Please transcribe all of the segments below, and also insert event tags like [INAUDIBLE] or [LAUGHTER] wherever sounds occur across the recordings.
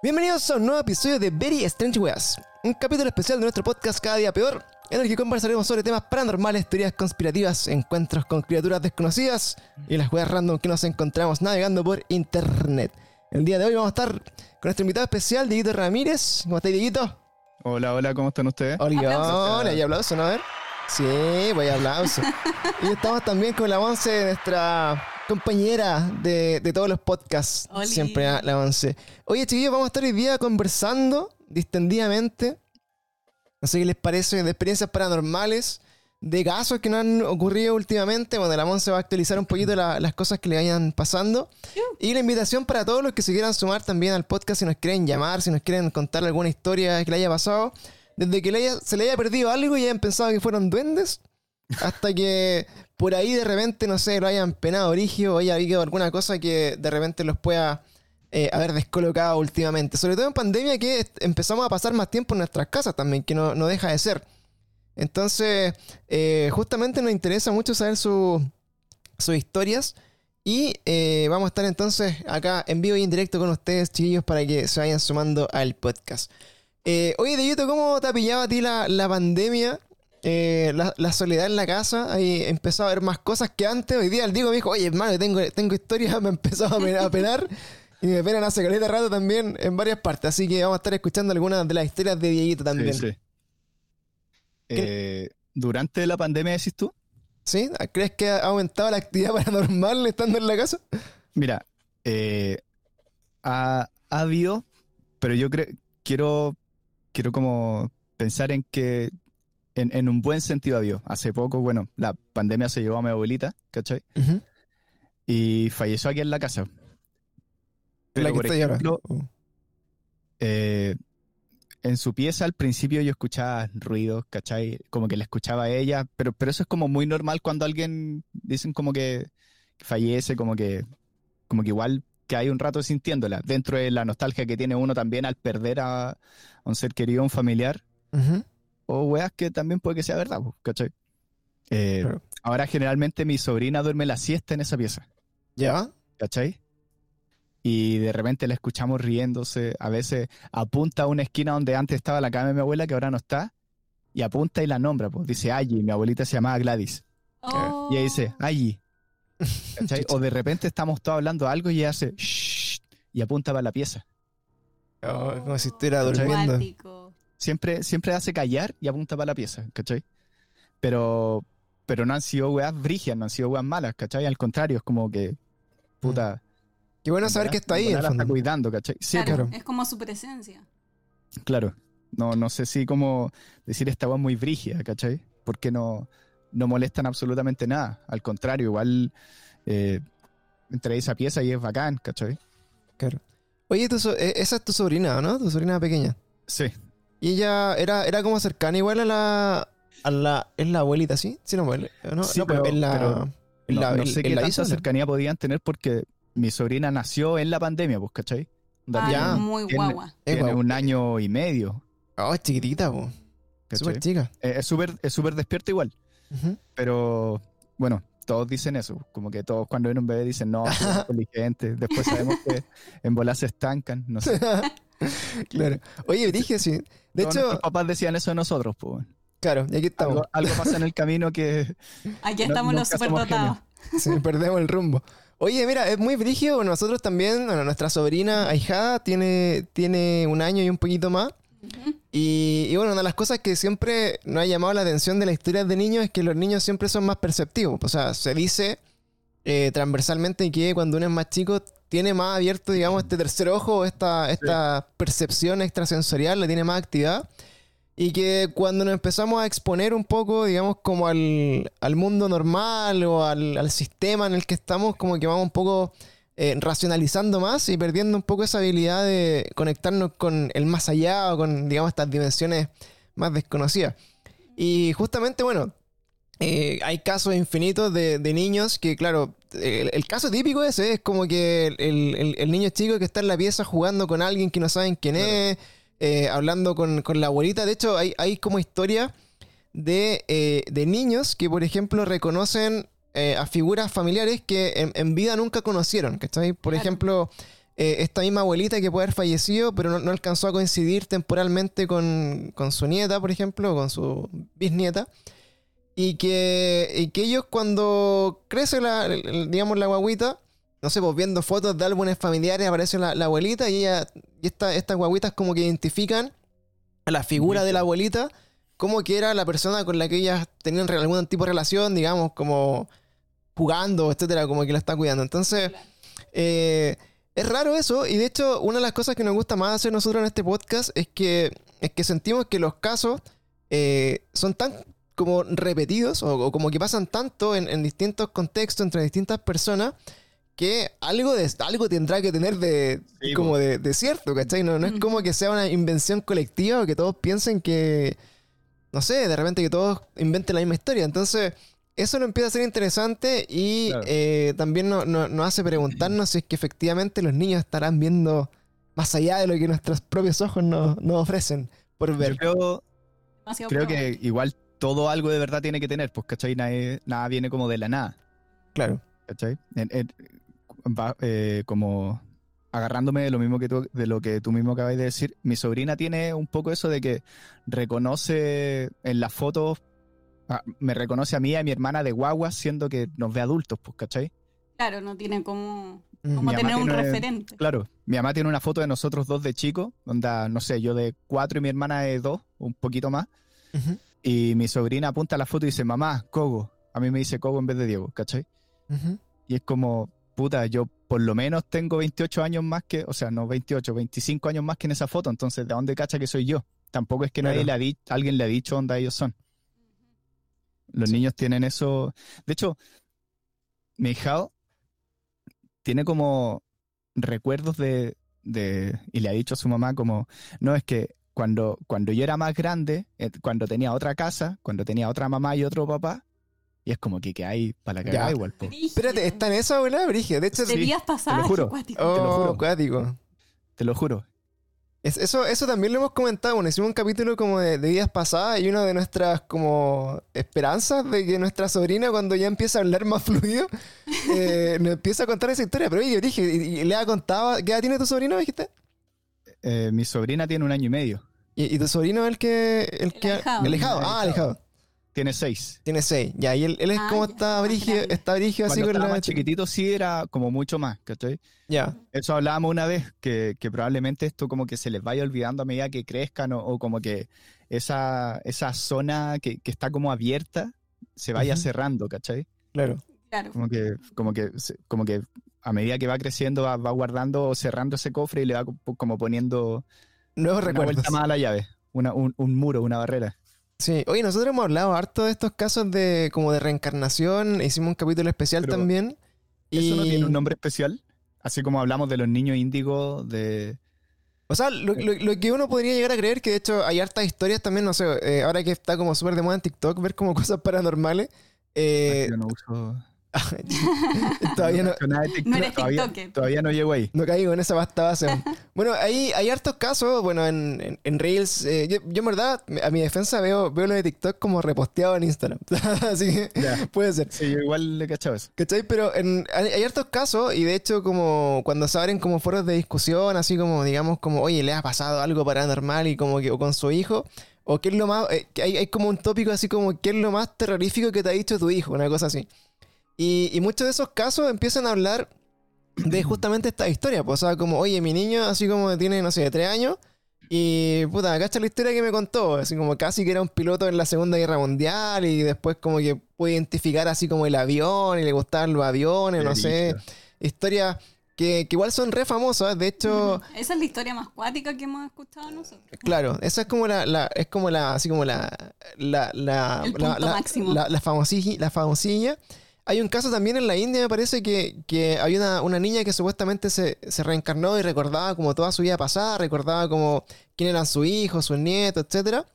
Bienvenidos a un nuevo episodio de Very Strange Weas, un capítulo especial de nuestro podcast Cada Día Peor, en el que conversaremos sobre temas paranormales, teorías conspirativas, encuentros con criaturas desconocidas y las weas random que nos encontramos navegando por internet. El día de hoy vamos a estar con nuestro invitado especial, Dieguito Ramírez. ¿Cómo está, Dieguito? Hola, hola, ¿cómo están ustedes? Hola, hola, y aplauso, ¿no? A ver. Sí, voy a aplauso. [LAUGHS] y estamos también con la once, nuestra compañera de, de todos los podcasts. Oli. Siempre la- la once. Oye, chiquillos, vamos a estar hoy día conversando distendidamente. No sé qué les parece de experiencias paranormales, de casos que nos han ocurrido últimamente. Bueno, la once va a actualizar un poquito la- las cosas que le vayan pasando. Y la invitación para todos los que se quieran sumar también al podcast, si nos quieren llamar, si nos quieren contar alguna historia que le haya pasado. Desde que le haya- se le haya perdido algo y hayan pensado que fueron duendes, hasta que por ahí de repente, no sé, lo hayan penado origio o haya habido alguna cosa que de repente los pueda eh, haber descolocado últimamente. Sobre todo en pandemia que empezamos a pasar más tiempo en nuestras casas también, que no, no deja de ser. Entonces, eh, justamente nos interesa mucho saber su- sus historias. Y eh, vamos a estar entonces acá en vivo y en directo con ustedes, chiquillos, para que se vayan sumando al podcast. Oye, Dieguito, ¿cómo te ha pillado a ti la, la pandemia? Eh, la, la soledad en la casa. Ahí empezó a ver más cosas que antes. Hoy día el Diego me dijo, oye, hermano, tengo, tengo historias, [LAUGHS] me empezó a, a penar. Y me penan hace caleta rato también en varias partes. Así que vamos a estar escuchando algunas de las historias de Dieguito también. Sí, sí. Eh, Durante la pandemia, decís tú? ¿Sí? ¿Crees que ha aumentado la actividad [LAUGHS] paranormal estando en la casa? Mira, eh, ha, ha habido, pero yo creo, quiero, quiero como pensar en que en, en un buen sentido habido. Hace poco, bueno, la pandemia se llevó a mi abuelita, ¿cachai? Ujú. Y falleció aquí en la casa. Pero, la que por ahora. Uh. eh, en su pieza al principio yo escuchaba ruidos, ¿cachai? Como que la escuchaba a ella, pero, pero eso es como muy normal cuando alguien dicen como que fallece, como que, como que igual que hay un rato sintiéndola, dentro de la nostalgia que tiene uno también al perder a, a un ser querido, un familiar, Ujú. O weas que también puede que sea verdad, ¿cachai? Eh, Claro. Ahora generalmente mi sobrina duerme la siesta en esa pieza. ¿Ya? ¿cachai? Y de repente la escuchamos riéndose, a veces apunta a una esquina donde antes estaba la cama de mi abuela, que ahora no está, y apunta y la nombra, pues dice Allí, mi abuelita se llamaba Gladys, Oh. y ella dice Allí, [LAUGHS] ¿cachai? o de repente estamos todos hablando algo y ella hace "Shh", y apunta para la pieza. Oh, como si estuviera durmiendo. Siempre, siempre hace callar y apunta para la pieza, ¿cachai? Pero, pero no han sido weas brigias, no han sido weas malas, ¿cachai? Al contrario, es como que, puta... Qué bueno saber que está ahí, la está cuidando, ¿cachai? Sí, claro, claro. Es como su presencia. Claro. No, no sé si cómo decir esta weá muy brígida, ¿cachai? Porque no, no molestan absolutamente nada. Al contrario, igual eh, entre esa pieza y es bacán, ¿cachai? Claro. Oye, tu so- eh, esa es tu sobrina, ¿no? Tu sobrina pequeña. Sí. Y ella era, era como cercana igual a la... A la ¿Es la abuelita, sí? Sí, no, pues, no, Sí, no, pero pero- es la... pero es No, la- no el- sé el qué la tanta ¿no? cercanía podían tener porque mi sobrina nació en la pandemia, pues, ¿cachai? Ay, Ya. muy Tiene- guagua. Tiene guau. un año y medio, Oh, es chiquitita. ¿cachai? Súper chica. Eh, es súper es súper despierta igual, Ujú. pero bueno, todos dicen eso, como que todos cuando ven un bebé dicen, no, [LAUGHS] es inteligente, después sabemos que en volar se estancan, no sé. [LAUGHS] [LAUGHS] claro. Oye, dije sí. De Todos hecho, nuestros papás decían eso de nosotros, pues. claro, y aquí estamos. Algo, algo pasa en el camino que [LAUGHS] Aquí No- estamos los nunca somos superdotados. Sí, perdemos el rumbo. Oye, mira, es muy brígido. Nosotros también, bueno, nuestra sobrina ahijada tiene, tiene un año y un poquito más. Y, y bueno, una de las cosas que siempre nos ha llamado la atención de las historias de niños es que los niños siempre son más perceptivos. O sea, se dice eh, transversalmente que cuando uno es más chico tiene más abierto, digamos, este tercer ojo, esta, esta percepción extrasensorial, la tiene más activada. Y que cuando nos empezamos a exponer un poco, digamos, como al, al mundo normal o al, al sistema en el que estamos, como que vamos un poco eh, racionalizando más y perdiendo un poco esa habilidad de conectarnos con el más allá o con, digamos, estas dimensiones más desconocidas. Y justamente, bueno, eh, hay casos infinitos de, de niños que, claro, el, el caso típico ese es como que el, el- el niño chico que está en la pieza jugando con alguien que no saben quién es, eh, hablando con, con la abuelita. De hecho, hay, hay como historia de, eh, de niños que, por ejemplo, reconocen eh, a figuras familiares que en, en vida nunca conocieron. ¿cachai? Por Claro. ejemplo, esta misma abuelita que puede haber fallecido, pero no, no alcanzó a coincidir temporalmente con, con su nieta, por ejemplo, o con su bisnieta. Y que, y que ellos cuando crece la, el- digamos, la guaguita, no sé, pues viendo fotos de álbumes familiares aparece la, la abuelita y ella, y esta, estas guaguitas como que identifican a la figura de la abuelita como que era la persona con la que ellas tenían algún tipo de relación, digamos, como jugando, etcétera, como que la está cuidando. Entonces, eh, es raro eso, y de hecho, una de las cosas que nos gusta más hacer nosotros en este podcast es que, es que sentimos que los casos eh, son tan como repetidos o, o como que pasan tanto en, en distintos contextos entre distintas personas que algo, de, algo tendrá que tener de, Sí, como de, de cierto, ¿cachai? No, no es como que sea una invención colectiva o que todos piensen que, no sé, de repente que todos inventen la misma historia. Entonces, eso lo empieza a ser interesante y Claro. eh, también no- no- nos hace preguntarnos si es que efectivamente los niños estarán viendo más allá de lo que nuestros propios ojos nos, nos ofrecen por Yo ver. creo, Demasiado creo que igual todo algo de verdad tiene que tener, pues, ¿cachai? Nada viene como de la nada. Claro. ¿cachai? En- en- va, eh, como agarrándome de lo mismo que tú, de lo que tú mismo acabas de decir, mi sobrina tiene un poco eso de que reconoce en las fotos, ah, me reconoce a mí y a mi hermana de guagua, siendo que nos ve adultos, pues, ¿cachai? Claro, no tiene como, Mm. como Mi tener un tiene- referente. Claro, mi mamá tiene una foto de nosotros dos de chicos, donde, no sé, yo de cuatro y mi hermana de dos, un poquito más, Ujú, y mi sobrina apunta a la foto y dice, mamá, Cogo. A mí me dice Cogo en vez de Diego, ¿cachai? Y es como, puta, yo por lo menos tengo 28 años más que, o sea, no 28, 25 años más que en esa foto, entonces ¿de dónde cacha que soy yo? Tampoco es que Claro. nadie le ha di- alguien le ha dicho dónde ellos son. Los Sí. niños tienen eso. De hecho, mi hija tiene como recuerdos de, de, y le ha dicho a su mamá como, no, es que cuando, cuando yo era más grande, eh, cuando tenía otra casa, cuando tenía otra mamá y otro papá, y es como que, que hay para la cagada igual. po. Espérate, ¿está en esa abuela, Brigio? De hecho, De Sí, días pasadas, juro. qué cuático. oh, te lo juro. cuático. Te lo juro. Es- eso, eso también lo hemos comentado. Bueno, hicimos un capítulo como de, de vidas pasadas y una de nuestras como esperanzas de que nuestra sobrina cuando ya empieza a hablar más fluido [LAUGHS] eh, nos empieza a contar esa historia. Pero oye, dije, y, y le ha contado, ¿qué edad tiene tu sobrino, dijiste? Eh, mi sobrina tiene un año y medio. Y, y tu sobrino es el que... El, que alejado. alejado. Ah, alejado. Tiene seis. Tiene seis. Ya, y él, él es Ah, como ya, está brigio, está brigio así con estaba la... más chiquitito sí era como mucho más, ¿cachai? Ya. Eso hablábamos una vez, que, que probablemente esto como que se les vaya olvidando a medida que crezcan o, o como que esa, esa zona que, que está como abierta se vaya cerrando, ¿cachai? Claro. Claro. Como que, como que, como que a medida que va creciendo va, va guardando o cerrando ese cofre y le va co- como poniendo Nuevos una recuerdos. vuelta más a la llave, una, un, un muro, una barrera. Sí, oye, nosotros hemos hablado harto de estos casos de como de reencarnación, hicimos un capítulo especial Pero, también. ¿Eso no tiene un nombre especial? Así como hablamos de los niños índigos, de... O sea, lo, lo- lo que uno podría llegar a creer, que de hecho hay hartas historias también, no sé, eh, ahora que está como súper de moda en TikTok, ver como [LAUGHS] cosas paranormales. eh, Yo no uso... [LAUGHS] todavía no, No eres todavía, todavía no llego ahí. no caigo en esa pasta base. bueno, hay, hay hartos casos, bueno, en, en, en Reels. eh, yo, yo en verdad, a mi defensa veo, veo lo de TikTok como reposteado en Instagram. [LAUGHS] Así que Ya. puede ser. Sí, yo igual le he cachado eso. ¿Cachai? Pero en- hay, hay hartos casos y de hecho como cuando se abren como foros de discusión, así como digamos como, oye, le ha pasado algo paranormal y como que o con su hijo, o qué es lo más, eh, hay, hay como un tópico así como, ¿qué es lo más terrorífico que te ha dicho tu hijo? Una cosa así. Y, y muchos de esos casos empiezan a hablar de justamente esta historia, pues, o sea, como, oye, mi niño así como tiene, no sé, tres años. Y puta, cacha la historia que me contó, así como casi que era un piloto en la Segunda Guerra Mundial y después como que puede identificar así como el avión y le gustaban los aviones, no sé, historias que, que igual son re famosas, de hecho, Esa es la historia más cuática que hemos escuchado nosotros. claro, esa es como la, la- es como la, así como la, la, la, El punto la- máximo. la- la famosilla, la famosilla. Hay un caso también en la India, me parece, que, que hay una, una niña que supuestamente se, se reencarnó y recordaba como toda su vida pasada, recordaba como quién eran sus hijos, sus nietos, etcétera.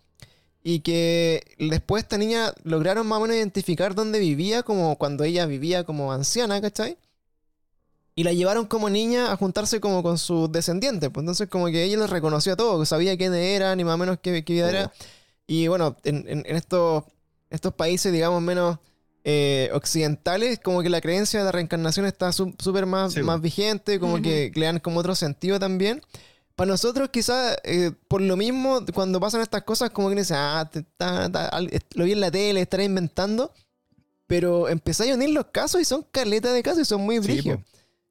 Y que después esta niña lograron más o menos identificar dónde vivía, como cuando ella vivía como anciana, ¿cachai? Y la llevaron como niña a juntarse como con sus descendientes. Pues entonces como que ella los reconoció a todos, que sabía quiénes eran y más o menos qué, qué vida era. Y bueno, en, en- en estos, estos países, digamos, menos, eh, occidentales, como que la creencia de la reencarnación está su- súper más, Sí, más vigente, como Ujú. que le dan como otro sentido también. Para nosotros, quizás, eh, por lo mismo, cuando pasan estas cosas, como que dicen, ah, te- ta- ta- al- lo vi en la tele, estaré inventando. Pero empezáis a unir los casos y son caletas de casos y son muy Sí, brígidos. po.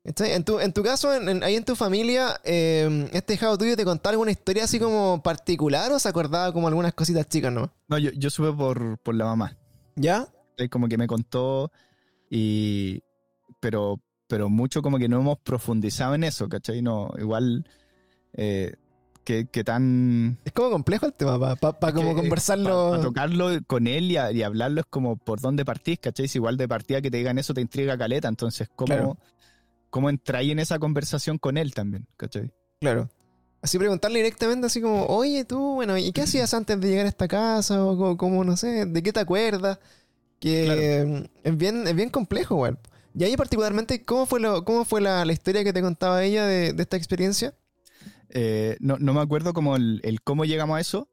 ¿Cachai? En tu, en tu caso, en- en- ahí en tu familia, eh, este hijado tuyo te contaba alguna historia así como particular o se acordaba como algunas cositas chicas, ¿no? No, yo, yo supe por, por la mamá. ¿Ya? Eh, Como que me contó y... Pero, pero mucho como que no hemos profundizado en eso, ¿cachai? No, igual... Eh, que, que tan... Es como complejo el tema, para como que, eh, conversarlo. Para tocarlo con él y, a- y hablarlo es como por dónde partís, ¿cachai? Si igual de partida que te digan eso te intriga caleta, entonces ¿cómo, Claro. cómo entráis en esa conversación con él también, ¿cachai? Claro. Así preguntarle directamente, así como, oye, tú, bueno, ¿y qué hacías antes de llegar a esta casa? O como, como, no sé, ¿de qué te acuerdas? Que Claro. eh, es, bien, es bien complejo, igual. Y ahí particularmente, ¿cómo fue, lo, cómo fue la, la historia que te contaba ella de, de esta experiencia? Eh, no, no me acuerdo como el, el cómo llegamos a eso,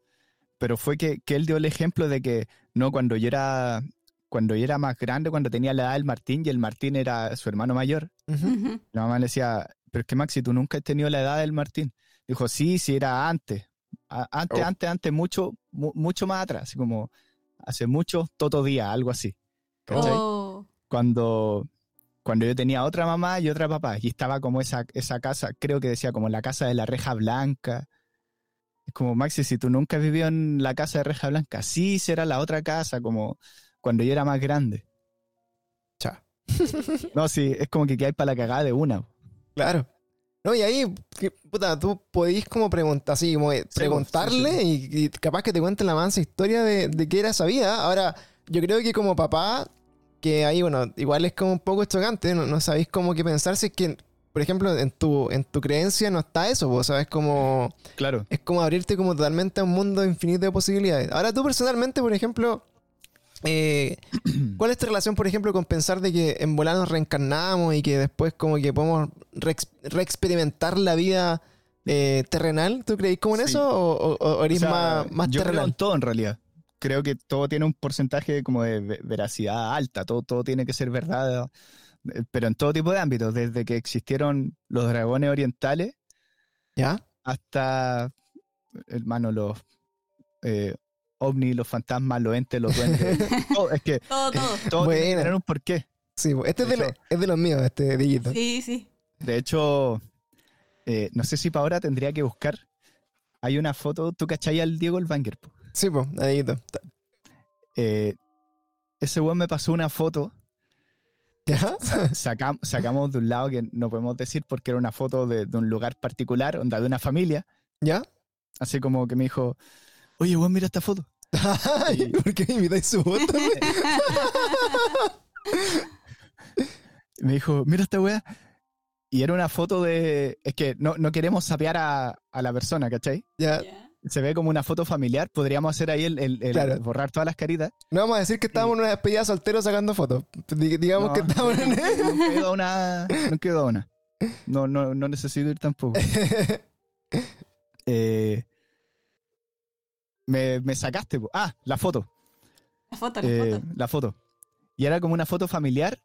pero fue que, que él dio el ejemplo de que no cuando yo era cuando yo era más grande, cuando tenía la edad del Martín y el Martín era su hermano mayor. Ujú. la mamá le decía, pero es que Maxi, tú nunca has tenido la edad del Martín. Dijo, sí, sí, era antes. A- antes, Oh. antes, antes, mucho, mu- mucho más atrás, así como hace mucho, todo día, algo así. ¿Cachai? Oh. Cuando, cuando yo tenía otra mamá y otra papá, y estaba como esa, esa casa, creo que decía como la casa de la reja blanca. Es como, Maxi, si tú nunca has vivido en la casa de reja blanca, sí será la otra casa, como cuando yo era más grande. Cha. [LAUGHS] No, sí, es como que hay para la cagada de una. Claro. No, y ahí, que, puta, tú podís como preguntar, así como eh, preguntarle Y, y capaz que te cuente la mansa historia de, de qué era esa vida. Ahora, yo creo que como papá, que ahí, bueno, igual es como un poco chocante, no, no sabéis cómo que pensar si es que, por ejemplo, en tu, en tu creencia no está eso, vos sabes como... Claro. Es como abrirte como totalmente a un mundo infinito de posibilidades. Ahora tú personalmente, por ejemplo, eh, [CLEARS THROAT] ¿cuál es tu relación, por ejemplo, con pensar de que en volar nos reencarnamos y que después como que podemos reex- reexperimentar la vida eh, terrenal? ¿Tú creís como en Sí. eso o, o- o eres O sea, más, más yo creo terrenal? en todo en realidad. Creo que todo tiene un porcentaje como de ve- veracidad alta, todo, todo tiene que ser verdad, eh, pero en todo tipo de ámbitos, desde que existieron los dragones orientales ¿Ya? hasta, hermano, los eh, ovnis, los fantasmas, los entes, los duendes. [LAUGHS] todo, es que Todo, todo. todo tiene que Buena. tener un porqué. Sí, pues, este es de, De lo- es de los míos, este Dillito. Sí, sí. De hecho, eh, no sé si para ahora tendría que buscar. Hay una foto, ¿tú cachai al Diego el Banger? po? Sí, pues, Dillito. Eh, ese weón me pasó una foto ¿Ya? Sacam- sacamos de un lado que no podemos decir porque era una foto de, de un lugar particular, onda de una familia, ¿Ya? así como que me dijo, oye, weón, mira esta foto. [LAUGHS] Ay, ¿Por qué me invitáis su voto? [LAUGHS] Me dijo, mira esta weá. Y era una foto de... Es que no, no queremos sapear a, a la persona, ¿cachai? ya. Ya. Se ve como una foto familiar, podríamos hacer ahí el, el- el Claro. borrar todas las caritas. No vamos a decir que estábamos en una despedida soltero sacando fotos. Di- Digamos No, que estábamos en... [LAUGHS] No quedó una. No quedó una. No, no, no necesito ir tampoco. Eh, me, me sacaste. po. Ah, la foto. La foto, la eh, foto. la foto. Y era como una foto familiar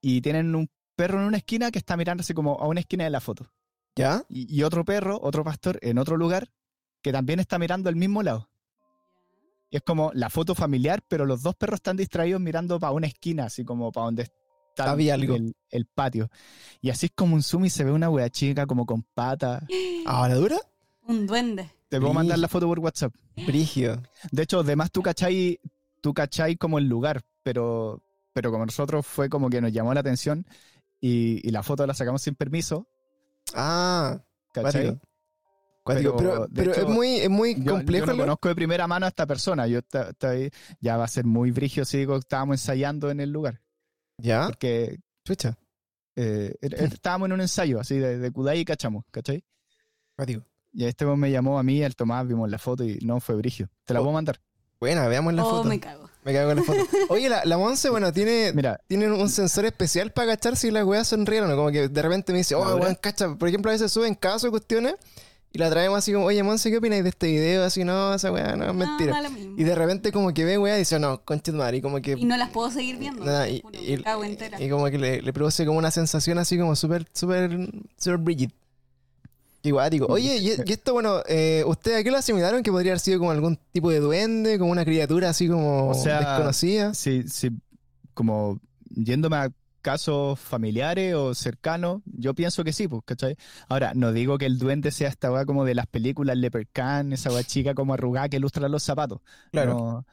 y tienen un perro en una esquina que está mirándose como a una esquina de la foto. ¿Ya? Y, y otro perro, otro pastor en otro lugar que también está mirando al mismo lado. Y es como la foto familiar, pero los dos perros están distraídos mirando para una esquina, así como para donde está Había algo. El, el patio. Y así es como un zoom y se ve una wea chica como con pata. [GASPS] ¿Ahora dura? Un duende. Te puedo mandar la foto por WhatsApp. Brigio. De hecho, además tú cachai, tú cachai como el lugar, pero, pero como nosotros fue como que nos llamó la atención y, y la foto la sacamos sin permiso, Ah, ¿cachai? Pero, Pero, de pero hecho, es muy, es muy Yo, complejo. yo no ¿no? conozco de primera mano a esta persona. Yo ta- ta- ya va a ser muy brigio si digo que estábamos ensayando en el lugar. ¿Ya? Porque Chucha. eh, er- er- estábamos en un ensayo así de, de Kudai y cachamos, ¿cachai? Cuático. Y este weón me llamó a mí, al Tomás, vimos la foto y no fue brigio. Te la Oh. puedo mandar. Buena, veamos la oh, foto. me Me... cago. cago en la foto. [LAUGHS] Oye, la, la Monse, bueno, tiene, Mira, tiene un sensor especial para cachar si las weas son reales o no. Como que de repente me dice, oh, weón, cacha. Por ejemplo, a veces suben casos cuestiones y la traemos así como, oye, Monse, ¿qué opináis de este video? Así, no, esa weá no es No, mentira. Y de repente como que ve weá y dice, no, concha de madre, y como que... Y no las puedo seguir viendo. nada, y, juro, y- me cago entera. y como que le, le produce como una sensación así como súper, súper, súper Bridget. Igual, digo, [LAUGHS] oye, y, y esto, bueno, eh, ¿ustedes a qué lo asimilaron? Que podría haber sido como algún tipo de duende, como una criatura así como O sea, desconocida. Sí, sí, como yéndome a casos familiares o cercanos, yo pienso que sí, pues, ¿cachai? Ahora, no digo que el duende sea esta weá como de las películas Leprechaun, esa weá chica como arrugada que ilustra los zapatos. Claro, No,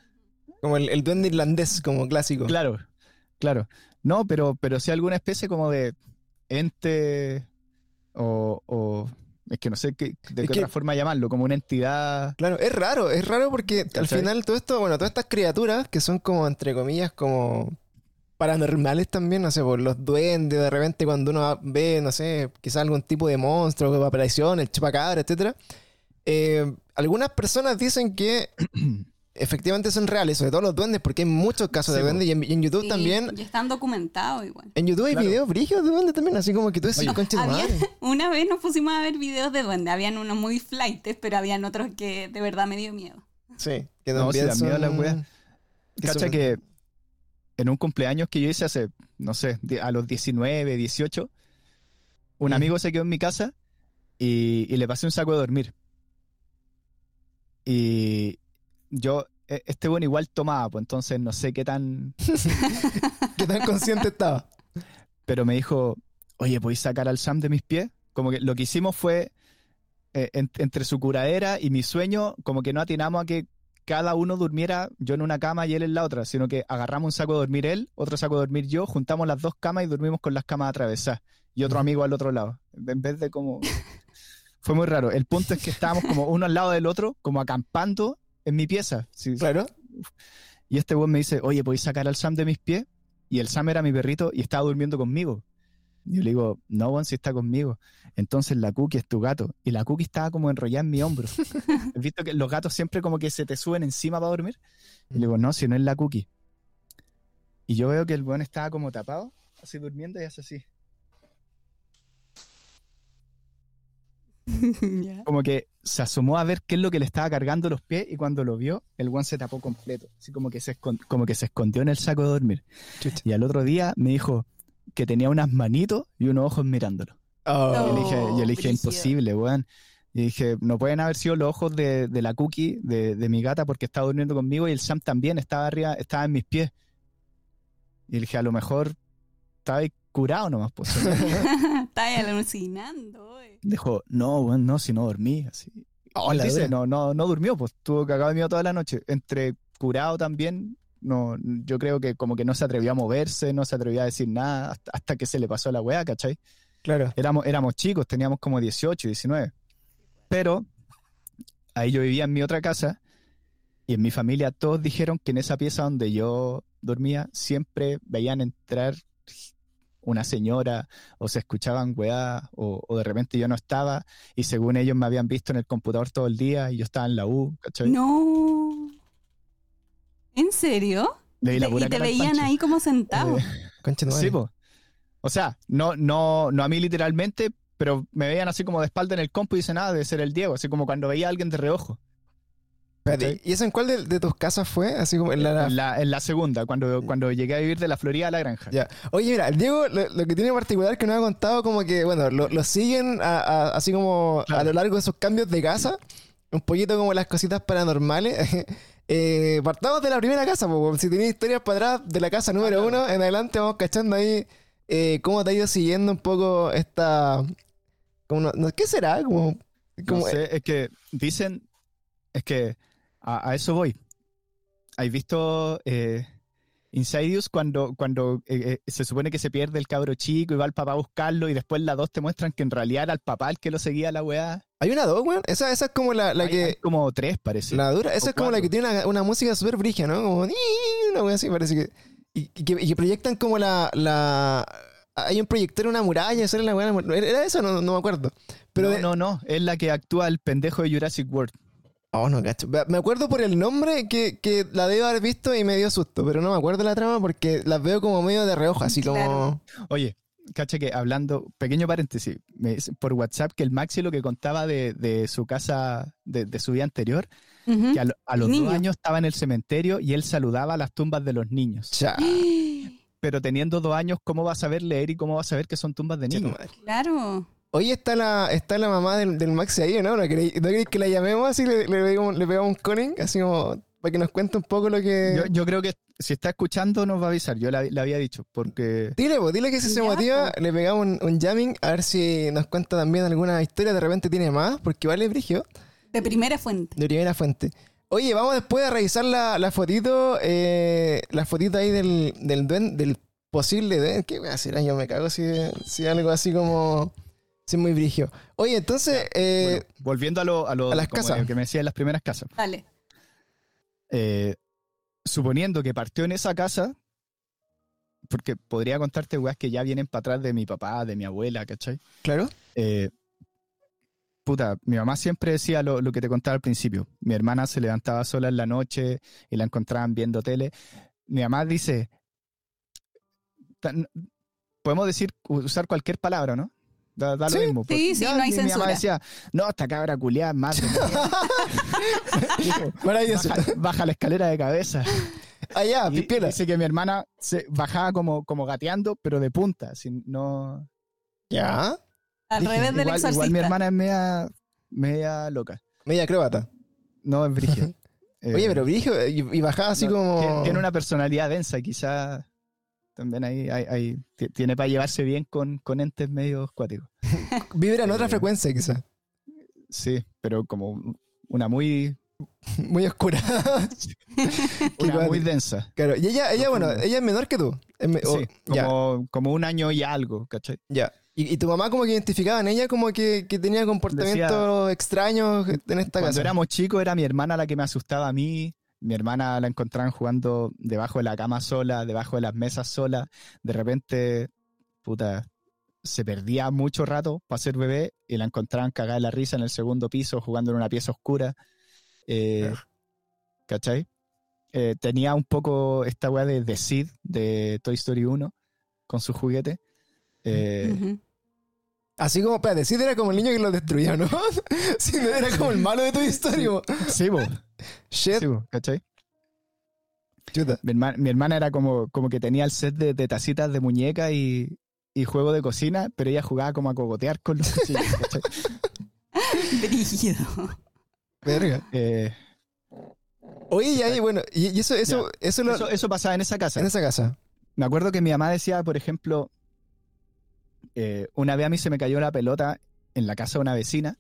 como el, el duende irlandés, como clásico. claro, claro. No, pero, pero sí alguna especie como de ente o, o- es que no sé qué, de Es qué que- otra forma llamarlo, como una entidad. Claro, es raro, es raro porque al final todo esto, bueno, todas estas criaturas que son como, entre comillas, como paranormales también, no sé, por los duendes, de repente cuando uno ve, no sé, quizás algún tipo de monstruo, aparición, el chupacabra, etcétera, eh, algunas personas dicen que [CLEARS THROAT] efectivamente son reales, sobre todo los duendes, porque hay muchos casos Sí, de duendes y en, y en YouTube Sí, también. Y están documentados igual. En YouTube hay Claro. videos brígidos de duendes también, así como que tú decís, concha de madre. [LAUGHS] Una vez nos pusimos a ver videos de duende. Habían unos muy flightes, pero habían otros que de verdad me dio miedo. Sí, que No, también da miedo son- la wea. Cacha son- que en un cumpleaños que yo hice hace, no sé, a los 19, 18, un Mm. amigo se quedó en mi casa y, y le pasé un saco de dormir. Y yo, e- este bueno igual tomaba, pues entonces no sé qué tan... [LAUGHS] ¿Qué tan consciente estaba? Pero me dijo, oye, ¿podéis sacar al Sam de mis pies? Como que lo que hicimos fue, eh, en- entre su curadera y mi sueño, como que no atinamos a que cada uno durmiera yo en una cama y él en la otra, sino que agarramos un saco de dormir él, otro saco de dormir yo, juntamos las dos camas y dormimos con las camas atravesadas y otro amigo al otro lado. En vez de como... [LAUGHS] Fue muy raro. El punto es que estábamos como uno al lado del otro, como acampando en mi pieza. Sí, Claro. y este weón me dice, oye, ¿podéis sacar al Sam de mis pies? Y el Sam era mi perrito y estaba durmiendo conmigo. Y yo le digo, no, weón, si está conmigo. Entonces la Cookie es tu gato. Y la Cookie estaba como enrollada en mi hombro. [LAUGHS] ¿Has visto que los gatos siempre como que se te suben encima para dormir? Y le digo, no, si no es la Cookie. Y yo veo que el weón estaba como tapado, así durmiendo y hace así. [LAUGHS] Como que se asomó a ver qué es lo que le estaba cargando los pies y cuando lo vio, el weón se tapó completo. Así como que se, como que se escondió en el saco de dormir. Chucha. Y al otro día me dijo que tenía unas manitos y unos ojos mirándolo. Oh. Yo le dije, yo le dije imposible, weón. Y dije, no pueden haber sido los ojos de, de la cookie, de, de mi gata, porque estaba durmiendo conmigo y el Sam también estaba arriba, estaba en mis pies. Y le dije, a lo mejor estaba ahí curado nomás. Pues. [LAUGHS] Estás [LAUGHS] alucinando. eh. Dijo, no, weón, no, si no dormí. Así. Oh, la dice, no, no, no durmió, pues tuvo cagado de miedo toda la noche. Entre curado también, no, yo creo que como que no se atrevió a moverse, no se atrevió a decir nada, hasta, hasta que se le pasó la weá, ¿cachai? Claro. Éramos, éramos chicos, teníamos como 18, 19. Pero ahí yo vivía en mi otra casa y en mi familia todos dijeron que en esa pieza donde yo dormía siempre veían entrar una señora o se escuchaban weá o, o de repente yo no estaba y según ellos me habían visto en el computador todo el día y yo estaba en la U, ¿cachai? No. ¿En serio? Le di la Te- pura y te veían Pancho. ahí como sentado. Eh. Sí, po. O sea, no, no, no a mí literalmente, pero me veían así como de espalda en el compu y dicen, nada, debe ser el Diego, así como cuando veía a alguien de reojo. Espérate, ¿y eso en cuál de, de tus casas fue? Así como en la... En la, en la segunda, cuando, cuando llegué a vivir de la Florida a la granja. Ya. Oye, mira, Diego lo, lo que tiene en particular que nos ha contado como que, bueno, lo, lo siguen a- a- así como a lo largo de sus cambios de casa, un poquito como las cositas paranormales. [LAUGHS] eh, partamos de la primera casa, po, si tenías historias para atrás de la casa número claro. uno, en adelante vamos cachando ahí eh, cómo te ha ido siguiendo un poco esta... Como no- ¿Qué será? Como, como, No sé, es que dicen, es que a, a eso voy. ¿Has visto eh, Insidious cuando, cuando eh, eh, se supone que se pierde el cabro chico y va el papá a buscarlo y después la dos te muestran que en realidad era el papá el que lo seguía la weá? Hay una dos, weón. Esa, esa es como la, la Hay- que... hay como tres, parece. La dura, esa O es como la que tiene una, una música súper brigia, ¿no? Como una wea así, parece que. Y, y que. y que proyectan como la, la. Hay un proyector en una muralla, era la wea. ¿Era era eso? No, no me acuerdo. Pero no, de- no, no, es la que actúa el pendejo de Jurassic World. Oh, no, cacho. Me acuerdo por el nombre que, que la debo haber visto y me dio susto, pero no me acuerdo la trama porque las veo como medio de reojo, así como. Oye, caché que hablando, pequeño paréntesis, me dice por WhatsApp que el Maxi lo que contaba de, de su casa, de, de su vida anterior, que a, lo- a los Niño. dos años estaba en el cementerio y él saludaba a las tumbas de los niños. Cha. [GASPS] Pero teniendo dos años, ¿cómo va a saber leer y cómo va a saber que son tumbas de niños? Claro. Oye, está la, está la mamá del, del Maxi ahí, ¿no? ¿No queréis, ¿no queréis que la llamemos así? Le, le, pegamos, le pegamos un coning, así como para que nos cuente un poco lo que. Yo, yo creo que si está escuchando nos va a avisar. Yo le había dicho, porque Dile, pues, dile que si se motiva, po. le pegamos un, un jamming a ver si nos cuenta también alguna historia. De repente tiene más, porque vale brigio, De primera fuente. de primera fuente. Oye, vamos después a revisar la, la fotito, eh, la fotito ahí del, del duen- del posible duende. ¿Qué voy a hacer? Yo me cago si, si algo así como. Es muy brigio. Oye, entonces, eh, bueno, volviendo a lo, a lo a las como casas. que me decía en las primeras casas. Dale. Eh, suponiendo que partió en esa casa, porque podría contarte weas que ya vienen para atrás de mi papá, de mi abuela, ¿cachai? claro. Eh, puta, mi mamá siempre decía lo, lo que te contaba al principio. Mi hermana se levantaba sola en la noche y la encontraban viendo tele. Mi mamá dice, tan- podemos decir, usar cualquier palabra, ¿no? Da, da Sí, lo mismo. sí, porque sí, ya no hay mi, mi mamá decía, no, esta cabra culiada es más. de mierda". [LAUGHS] Dijo, Maravilloso. baja, baja la escalera de cabeza. Allá, Y pipiela. dice que mi hermana se bajaba como, como gateando, pero de punta. sin- no, Ya. Al Dije, revés del igual, exorcista. igual mi hermana es media, media loca. Media acróbata. No es brígida. [LAUGHS] Eh, Oye, pero brigio, y, y bajaba así no, como. Tiene, tiene una personalidad densa, quizás también ahí, hay- hay- ti- tiene para llevarse bien con, con entes medio acuáticos. [LAUGHS] Vibra en otra eh, frecuencia, quizás. Sí, pero como una muy, Muy oscura. [LAUGHS] Una muy densa. claro. Y ella, ella bueno, ella es menor que tú. Me- Sí, ya, como, como un año y algo, ¿cachai? ya. Y, y tu mamá como que identificaba en ella como que, que tenía comportamientos extraños en esta Cuando casa. éramos chicos era mi hermana la que me asustaba a mí. Mi hermana la encontraban jugando debajo de la cama sola, debajo de las mesas sola. De repente, puta, se perdía mucho rato para ser bebé y la encontraban cagada de la risa en el segundo piso, jugando en una pieza oscura. Eh. ¿Cachai? Eh, tenía un poco esta weá de, de Sid de Toy Story 1 con su juguete. Eh. Así como, espérate, Sid era como el niño que lo destruyó, ¿no? [LAUGHS] Sid era como el malo de tu historia. Sí, bo, Shit, sí, bo, ¿cachai? chuta. Mi, herma- mi hermana era como, como que tenía el set de, de tacitas de muñeca y, y juego de cocina, pero ella jugaba como a cogotear con los cuchillos. [LAUGHS] ¿cachai? Brígido. Verga. Eh, Oye, y ahí, bueno, y, y eso, eso, eso, lo- eso, eso pasaba en esa casa. en esa casa. Me acuerdo que mi mamá decía, por ejemplo, eh, una vez a mí se me cayó la pelota en la casa de una vecina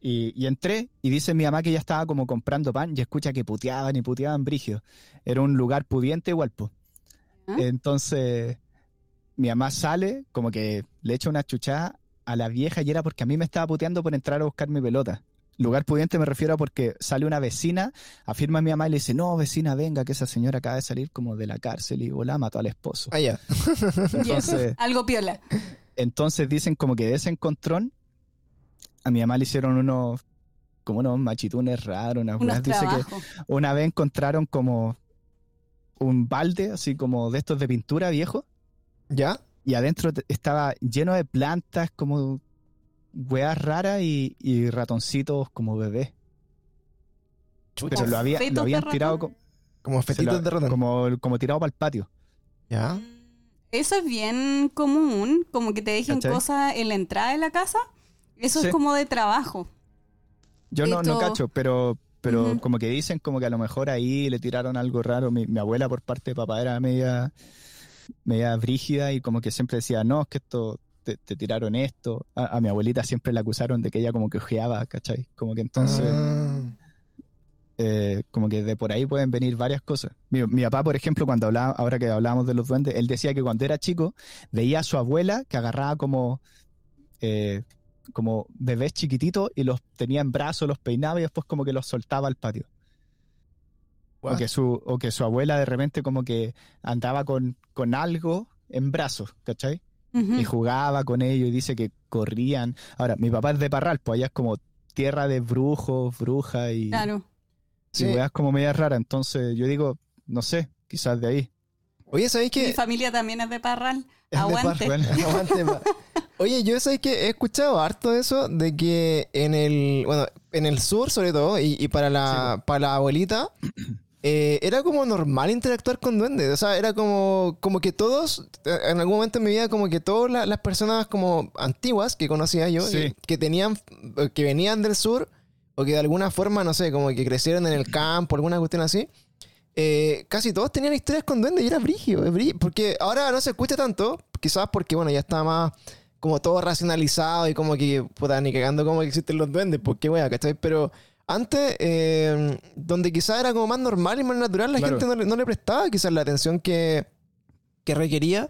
y, y entré y dice mi mamá que ella estaba como comprando pan y escucha que puteaban y puteaban brigio. Era un lugar pudiente igual, po. ¿Ah? Entonces, mi mamá sale, como que le echa una chuchada a la vieja y era porque a mí me estaba puteando por entrar a buscar mi pelota. Lugar pudiente me refiero a porque sale una vecina, afirma a mi mamá y le dice, no, vecina, venga, que esa señora acaba de salir como de la cárcel y volá, mató al esposo. Allá. Entonces, [LAUGHS] Algo piola. entonces dicen como que de ese encontrón, a mi mamá le hicieron unos, como unos machitunes raros, unas Unos weas. Dice que una vez encontraron como un balde, así como de estos de pintura viejo, ¿Ya? y adentro estaba lleno de plantas, como weas raras y, y ratoncitos como bebés. Pero lo, había, lo habían tirado co- Como se fetitos lo- de ratón. como, como tirado para el patio. ¿Ya? Eso es bien común, como que te dejen ¿Cachai? cosas en la entrada de la casa. Eso Sí. es como de trabajo. Yo no, no cacho, pero, pero como que dicen como que a lo mejor ahí le tiraron algo raro. Mi, mi abuela por parte de papá era media, media brígida y como que siempre decía, no, es que esto te, te tiraron esto. A, a mi abuelita siempre la acusaron de que ella como que ojeaba, ¿cachai? Como que entonces, Ah. eh, como que de por ahí pueden venir varias cosas. Mi, mi papá, por ejemplo, cuando hablaba, ahora que hablábamos de los duendes, él decía que cuando era chico veía a su abuela que agarraba como... eh, como bebés chiquititos y los tenía en brazos, los peinaba y después como que los soltaba al patio. O que, su, o que su abuela de repente como que andaba con, con algo en brazos, ¿cachai? Y jugaba con ellos y dice que corrían. Ahora, mi papá es de Parral, pues allá es como tierra de brujos, brujas y, Claro. y Sí. weas como media rara. Entonces yo digo, no sé, quizás de ahí. Oye, ¿sabéis Mi que familia también es de Parral. Es de Aguante. Parral. [LAUGHS] Aguante. Oye, yo sé que he escuchado harto de eso, de que en el, bueno, en el sur sobre todo, y, y para, la, para la abuelita, [CLEARS THROAT] eh, era como normal interactuar con duendes. O sea, era como, como que todos, eh, en algún momento en mi vida, como que todas la- las personas como antiguas que conocía yo, Sí. que, que tenían, que venían del sur, o que de alguna forma, no sé, como que crecieron en el campo, alguna cuestión así, eh, casi todos tenían historias con duendes y era brígido, porque ahora no se escucha tanto, quizás porque, bueno, ya está más como todo racionalizado y como que, puta, ni cagando como que existen los duendes, porque wea, ¿cachai? Pero antes, eh, donde quizás era como más normal y más natural, la Claro. gente no le, no le prestaba quizás la atención que, que requería.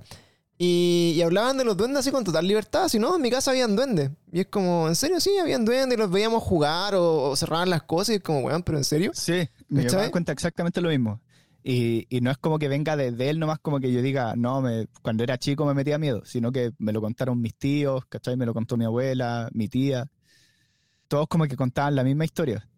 Y, y hablaban de los duendes así con total libertad. Si no, en mi casa habían duendes. Y es como, ¿en serio? Sí, habían duendes. y Los veíamos jugar o, o cerraban las cosas. Y es como, weón, ¿pero en serio? Sí, ¿Cachai? papá cuenta exactamente lo mismo. Y, y no es como que venga desde él nomás como que yo diga, no, me, cuando era chico me metía miedo, sino que me lo contaron mis tíos, ¿cachai? Me lo contó mi abuela, mi tía. Todos como que contaban la misma historia.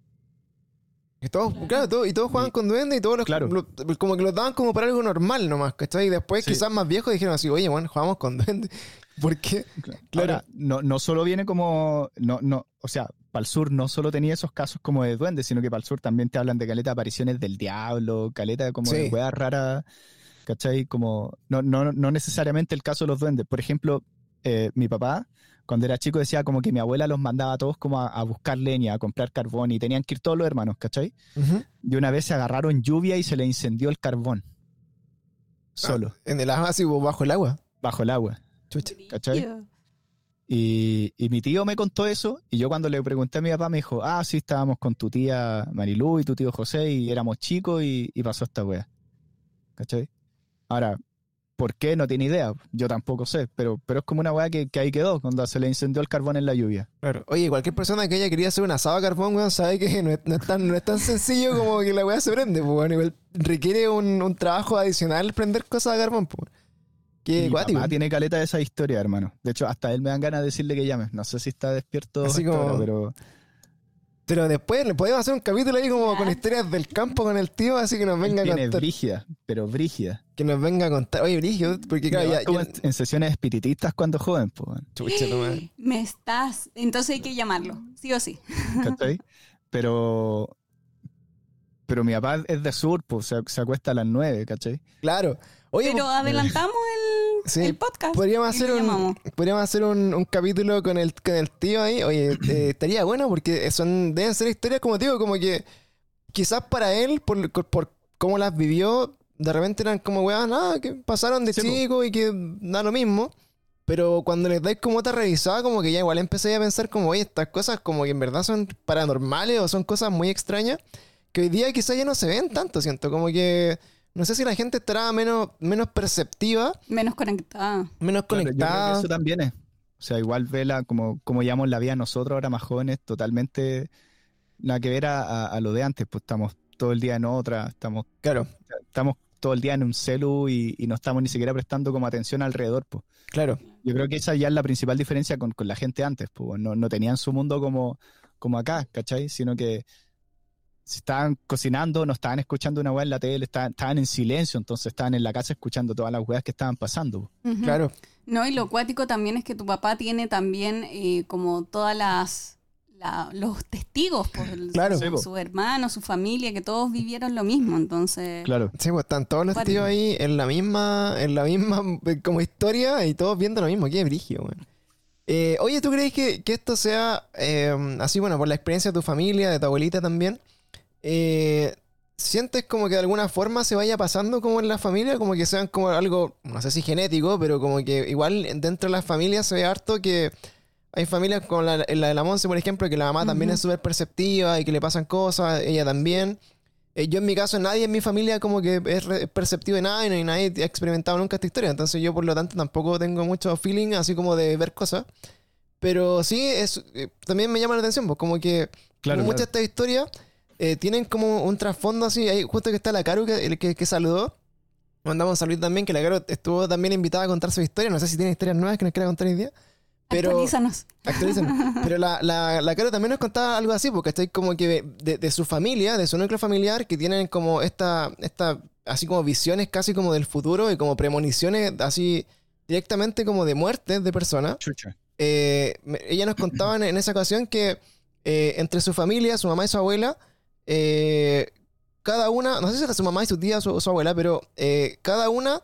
Y todos, claro, todos- y todos jugaban Y- con duendes y todos los, Claro. lo- como que los daban como para algo normal nomás, ¿cachai? Y después Sí. quizás más viejos dijeron así, oye, bueno, jugamos con duendes. [LAUGHS] ¿Por qué? Claro. Ahora, no, no solo viene como, no, no, o sea, para el sur no solo tenía esos casos como de duendes, sino que para el sur también te hablan de caleta de apariciones del diablo, caleta como Sí. de weas raras, ¿cachai? Como, no, no, no necesariamente el caso de los duendes. Por ejemplo, eh, mi papá, cuando era chico, decía como que mi abuela los mandaba a todos como a, a buscar leña, a comprar carbón, y tenían que ir todos los hermanos, ¿cachai? Y una vez se agarraron lluvia y se le incendió el carbón. Solo, En el agua, así bajo el agua. bajo el agua. Chucha. ¿Cachai? Y, y mi tío me contó eso, y yo cuando le pregunté a mi papá me dijo, ah, sí, estábamos con tu tía Marilú y tu tío José, y éramos chicos y, y pasó esta wea. ¿Cachai? Ahora, ¿por qué? No tiene idea. Yo tampoco sé, pero, pero es como una wea que, que ahí quedó, cuando se le incendió el carbón en la lluvia. Claro. Oye, cualquier persona que haya querido hacer un asado a carbón, weón, sabe que no es, tan, no es tan sencillo como que la weá se prende, pues. Igual requiere un, un trabajo adicional prender cosas a carbón, pues. Qué mi papá tiene caleta de esa historia, hermano. De hecho, hasta él me dan ganas de decirle que llame. No sé si está despierto, Así a como- hora, pero Pero después le podemos hacer un capítulo ahí como con historias del campo con el tío, así que nos él venga a tiene contar. brígida, pero brígida. Que nos venga a contar. Oye, Brigio, porque claro, ya. en, sesiones espiritistas cuando joven, pues. madre. [GASPS] Me estás. Entonces hay que llamarlo, sí o sí. ¿cachai? [LAUGHS] Pero, pero mi papá es de sur, pues se, se acuesta a las nueve, ¿cachai? Claro. Oye, Pero adelantamos el, [LAUGHS] Sí, el podcast. podríamos hacer un, podríamos hacer un, un capítulo con el, con el tío ahí. Oye, eh, [CLEARS THROAT] estaría bueno porque son, deben ser historias como digo, como que quizás para él, por, por cómo las vivió, de repente eran como weas, nada, que pasaron de Sí, po. chico y que da lo mismo. Pero cuando les dais como otra revisada, como que ya igual empecé a pensar como, oye, estas cosas como que en verdad son paranormales o son cosas muy extrañas que hoy día quizás ya no se ven tanto, siento. Como que, no sé si la gente estará menos, menos perceptiva, Menos conectada. menos Claro, yo creo que conectada. eso también es. O sea, igual vela como, como llamamos la vida nosotros ahora más jóvenes, totalmente nada que ver a, a- a lo de antes, pues estamos todo el día en otra, estamos, Claro, estamos todo el día en un celu y, y no estamos ni siquiera prestando como atención alrededor, pues. claro. Yo creo que esa ya es la principal diferencia con, con la gente antes, pues no, no tenían su mundo como, como acá, ¿cachai? Sino que si estaban cocinando, no estaban escuchando una weá en la tele, estaban, estaban en silencio, entonces estaban en la casa escuchando todas las weas que estaban pasando. Claro, No, y lo cuático también es que tu papá tiene también eh, como todas las la- los testigos, pues, el- [LAUGHS] Claro. su, Sí, po. su hermano, su familia, que todos vivieron lo mismo, entonces Claro. sí, pues están todos los Cuático. tíos ahí en la misma, en la misma eh, como historia y todos viendo lo mismo. Qué brigio, weón. Eh, oye, ¿tú crees que, que esto sea eh, así, bueno, por la experiencia de tu familia, de tu abuelita también? Eh, ¿Sientes como que de alguna forma se vaya pasando como en la familia? Como que sean como algo, no sé si genético, pero como que igual dentro de las familias se ve harto que hay familias como la, la de la Monse, por ejemplo, que la mamá también Ujú. es súper perceptiva y que le pasan cosas, ella también. Eh, yo en mi caso, nadie en mi familia como que es perceptivo de nada y no- y nadie ha experimentado nunca esta historia. Entonces yo por lo tanto tampoco tengo mucho feeling así como de ver cosas. Pero sí, es, eh, también me llama la atención, pues como que Claro, muchas de claro. estas historias eh, tienen como un trasfondo así. Ahí justo que está la Caro que, el que, que saludó. Mandamos un saludo también, que la Caro estuvo también invitada a contar su historia. No sé si tiene historias nuevas que nos quiera contar hoy día. Pero, actualízanos. Actualizan. [LAUGHS] Pero la, la, la Caro también nos contaba algo así, porque estoy como que de, de su familia, de su núcleo familiar, que tienen como esta, esta así como visiones casi como del futuro y como premoniciones así directamente como de muertes de personas. Chucha. Eh, ella nos contaba en, en esa ocasión que eh, entre su familia, su mamá y su abuela, eh, cada una, no sé si era su mamá y su tía o su, su abuela, pero eh, cada una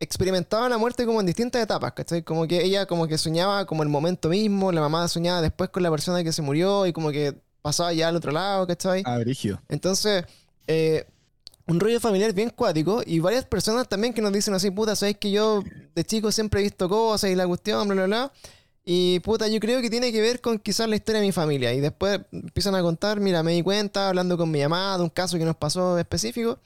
experimentaba la muerte como en distintas etapas, ¿cachai? Como que ella como que soñaba como el momento mismo, la mamá soñaba después con la persona que se murió y como que pasaba ya al otro lado, ¿cachai? Ah, Brigio. Entonces, eh, un rollo familiar bien cuático y varias personas también que nos dicen así, puta, sabes que yo de chico siempre he visto cosas y la cuestión, bla, bla, bla. Y puta, yo creo que tiene que ver con quizás la historia de mi familia. Y después empiezan a contar, mira, me di cuenta hablando con mi mamá de un caso que nos pasó específico,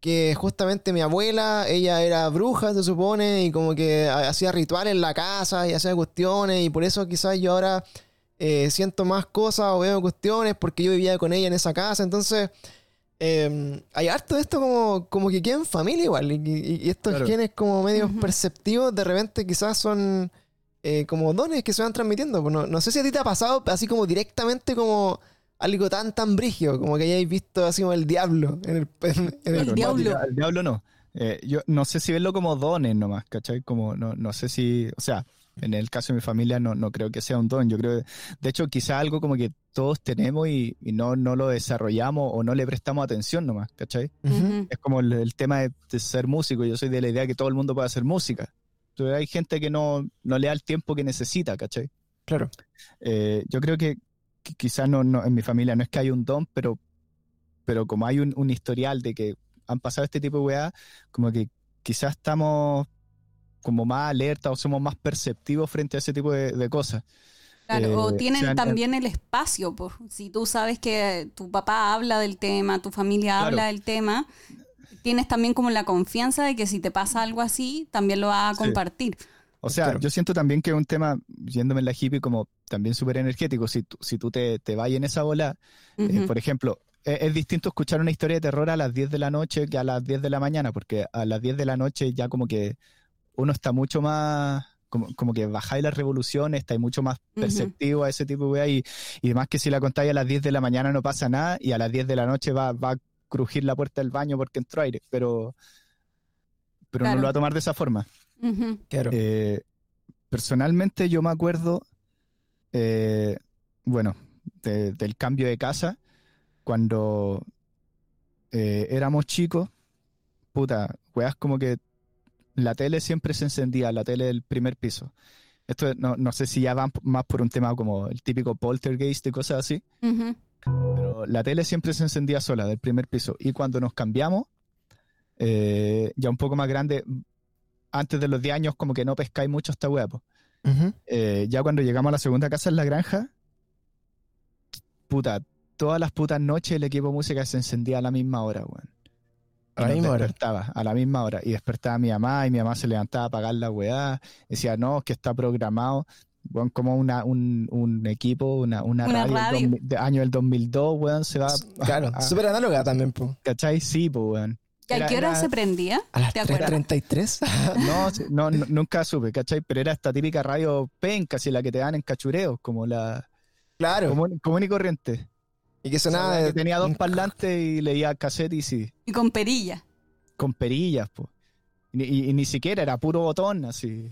que justamente mi abuela, ella era bruja, se supone, y como que ha- hacía rituales en la casa y hacía cuestiones, y por eso quizás yo ahora eh, siento más cosas o veo cuestiones porque yo vivía con ella en esa casa. Entonces, eh, hay harto de esto como, como que queda en familia igual. Y, y- y estos Claro. genes como medios perceptivos de repente quizás son eh, como dones que se van transmitiendo. Pues No, no sé si a ti te ha pasado así como directamente como algo tan tan brigio, como que hayáis visto así como el diablo en el, en- en el diablo. no, el diablo no. Eh, yo no sé si verlo como dones nomás, ¿cachai? Como no, no sé si, o sea, en el caso de mi familia no, no creo que sea un don. Yo creo, de hecho, quizá algo como que todos tenemos y, y no, no lo desarrollamos o no le prestamos atención nomás, ¿cachai? Es como el, el tema de, de ser músico. Yo soy de la idea que todo el mundo puede hacer música. Pero hay gente que no, no le da el tiempo que necesita, ¿cachai? Claro. Eh, yo creo que, que quizás no, no, en mi familia no es que hay un don, pero, pero como hay un, un historial de que han pasado este tipo de weá, como que quizás estamos como más alerta o somos más perceptivos frente a ese tipo de, de cosas. Claro, o Eh, tienen o sea, también el espacio, pues. Si tú sabes que tu papá habla del tema, tu familia Claro. habla del tema, tienes también como la confianza de que si te pasa algo así, también lo vas a Sí. compartir. O sea, Claro. yo siento también que es un tema, yéndome en la hippie, como también súper energético. Si tú, si tú te, te vas en esa bola, eh, por ejemplo, es, es distinto escuchar una historia de terror a las 10 de la noche que a las 10 de la mañana, porque a las 10 de la noche ya como que uno está mucho más, como, como que bajáis las revoluciones, estáis mucho más perceptivo a ese tipo de weá, y, y además que si la contáis a las 10 de la mañana no pasa nada, y a las 10 de la noche va, va a crujir la puerta del baño porque entró aire, pero, pero Claro. no lo va a tomar de esa forma. Claro. Eh, personalmente yo me acuerdo, eh, bueno, de- del cambio de casa, cuando eh, éramos chicos, puta, weas como que la tele siempre se encendía, la tele del primer piso. Esto no, no sé si ya van más por un tema como el típico poltergeist y cosas así. Pero la tele siempre se encendía sola del primer piso. Y cuando nos cambiamos, eh, ya un poco más grande, antes de los 10 años, como que no pescáis mucho esta. Ujú. Eh, ya cuando llegamos a la segunda casa en la granja, puta, todas las putas noches el equipo de música se encendía a la misma hora, weón. A la misma hora. despertaba, a la misma hora. Y despertaba a mi mamá y mi mamá se levantaba a apagar la weá. Decía, no, es que está programado. Weón, como una, un, un equipo, una, una, Una radio, del radio. 2000 de año del 2002, weón, se va Claro, súper análoga también, po. ¿Cachai? Sí, weón. ¿Y a Era- qué hora era- se prendía? A las ¿Te acuerdas? 3.33. [LAUGHS] [LAUGHS] No, no, nunca supe, ¿cachai? Pero era esta típica radio penca, así la que te dan en cachureos, como la claro. común, común y corriente. y que sonaba que tenía dos parlantes y leía cassette y sí, Y con perilla. con perillas, pues. Y, y- y ni siquiera era puro botón, así.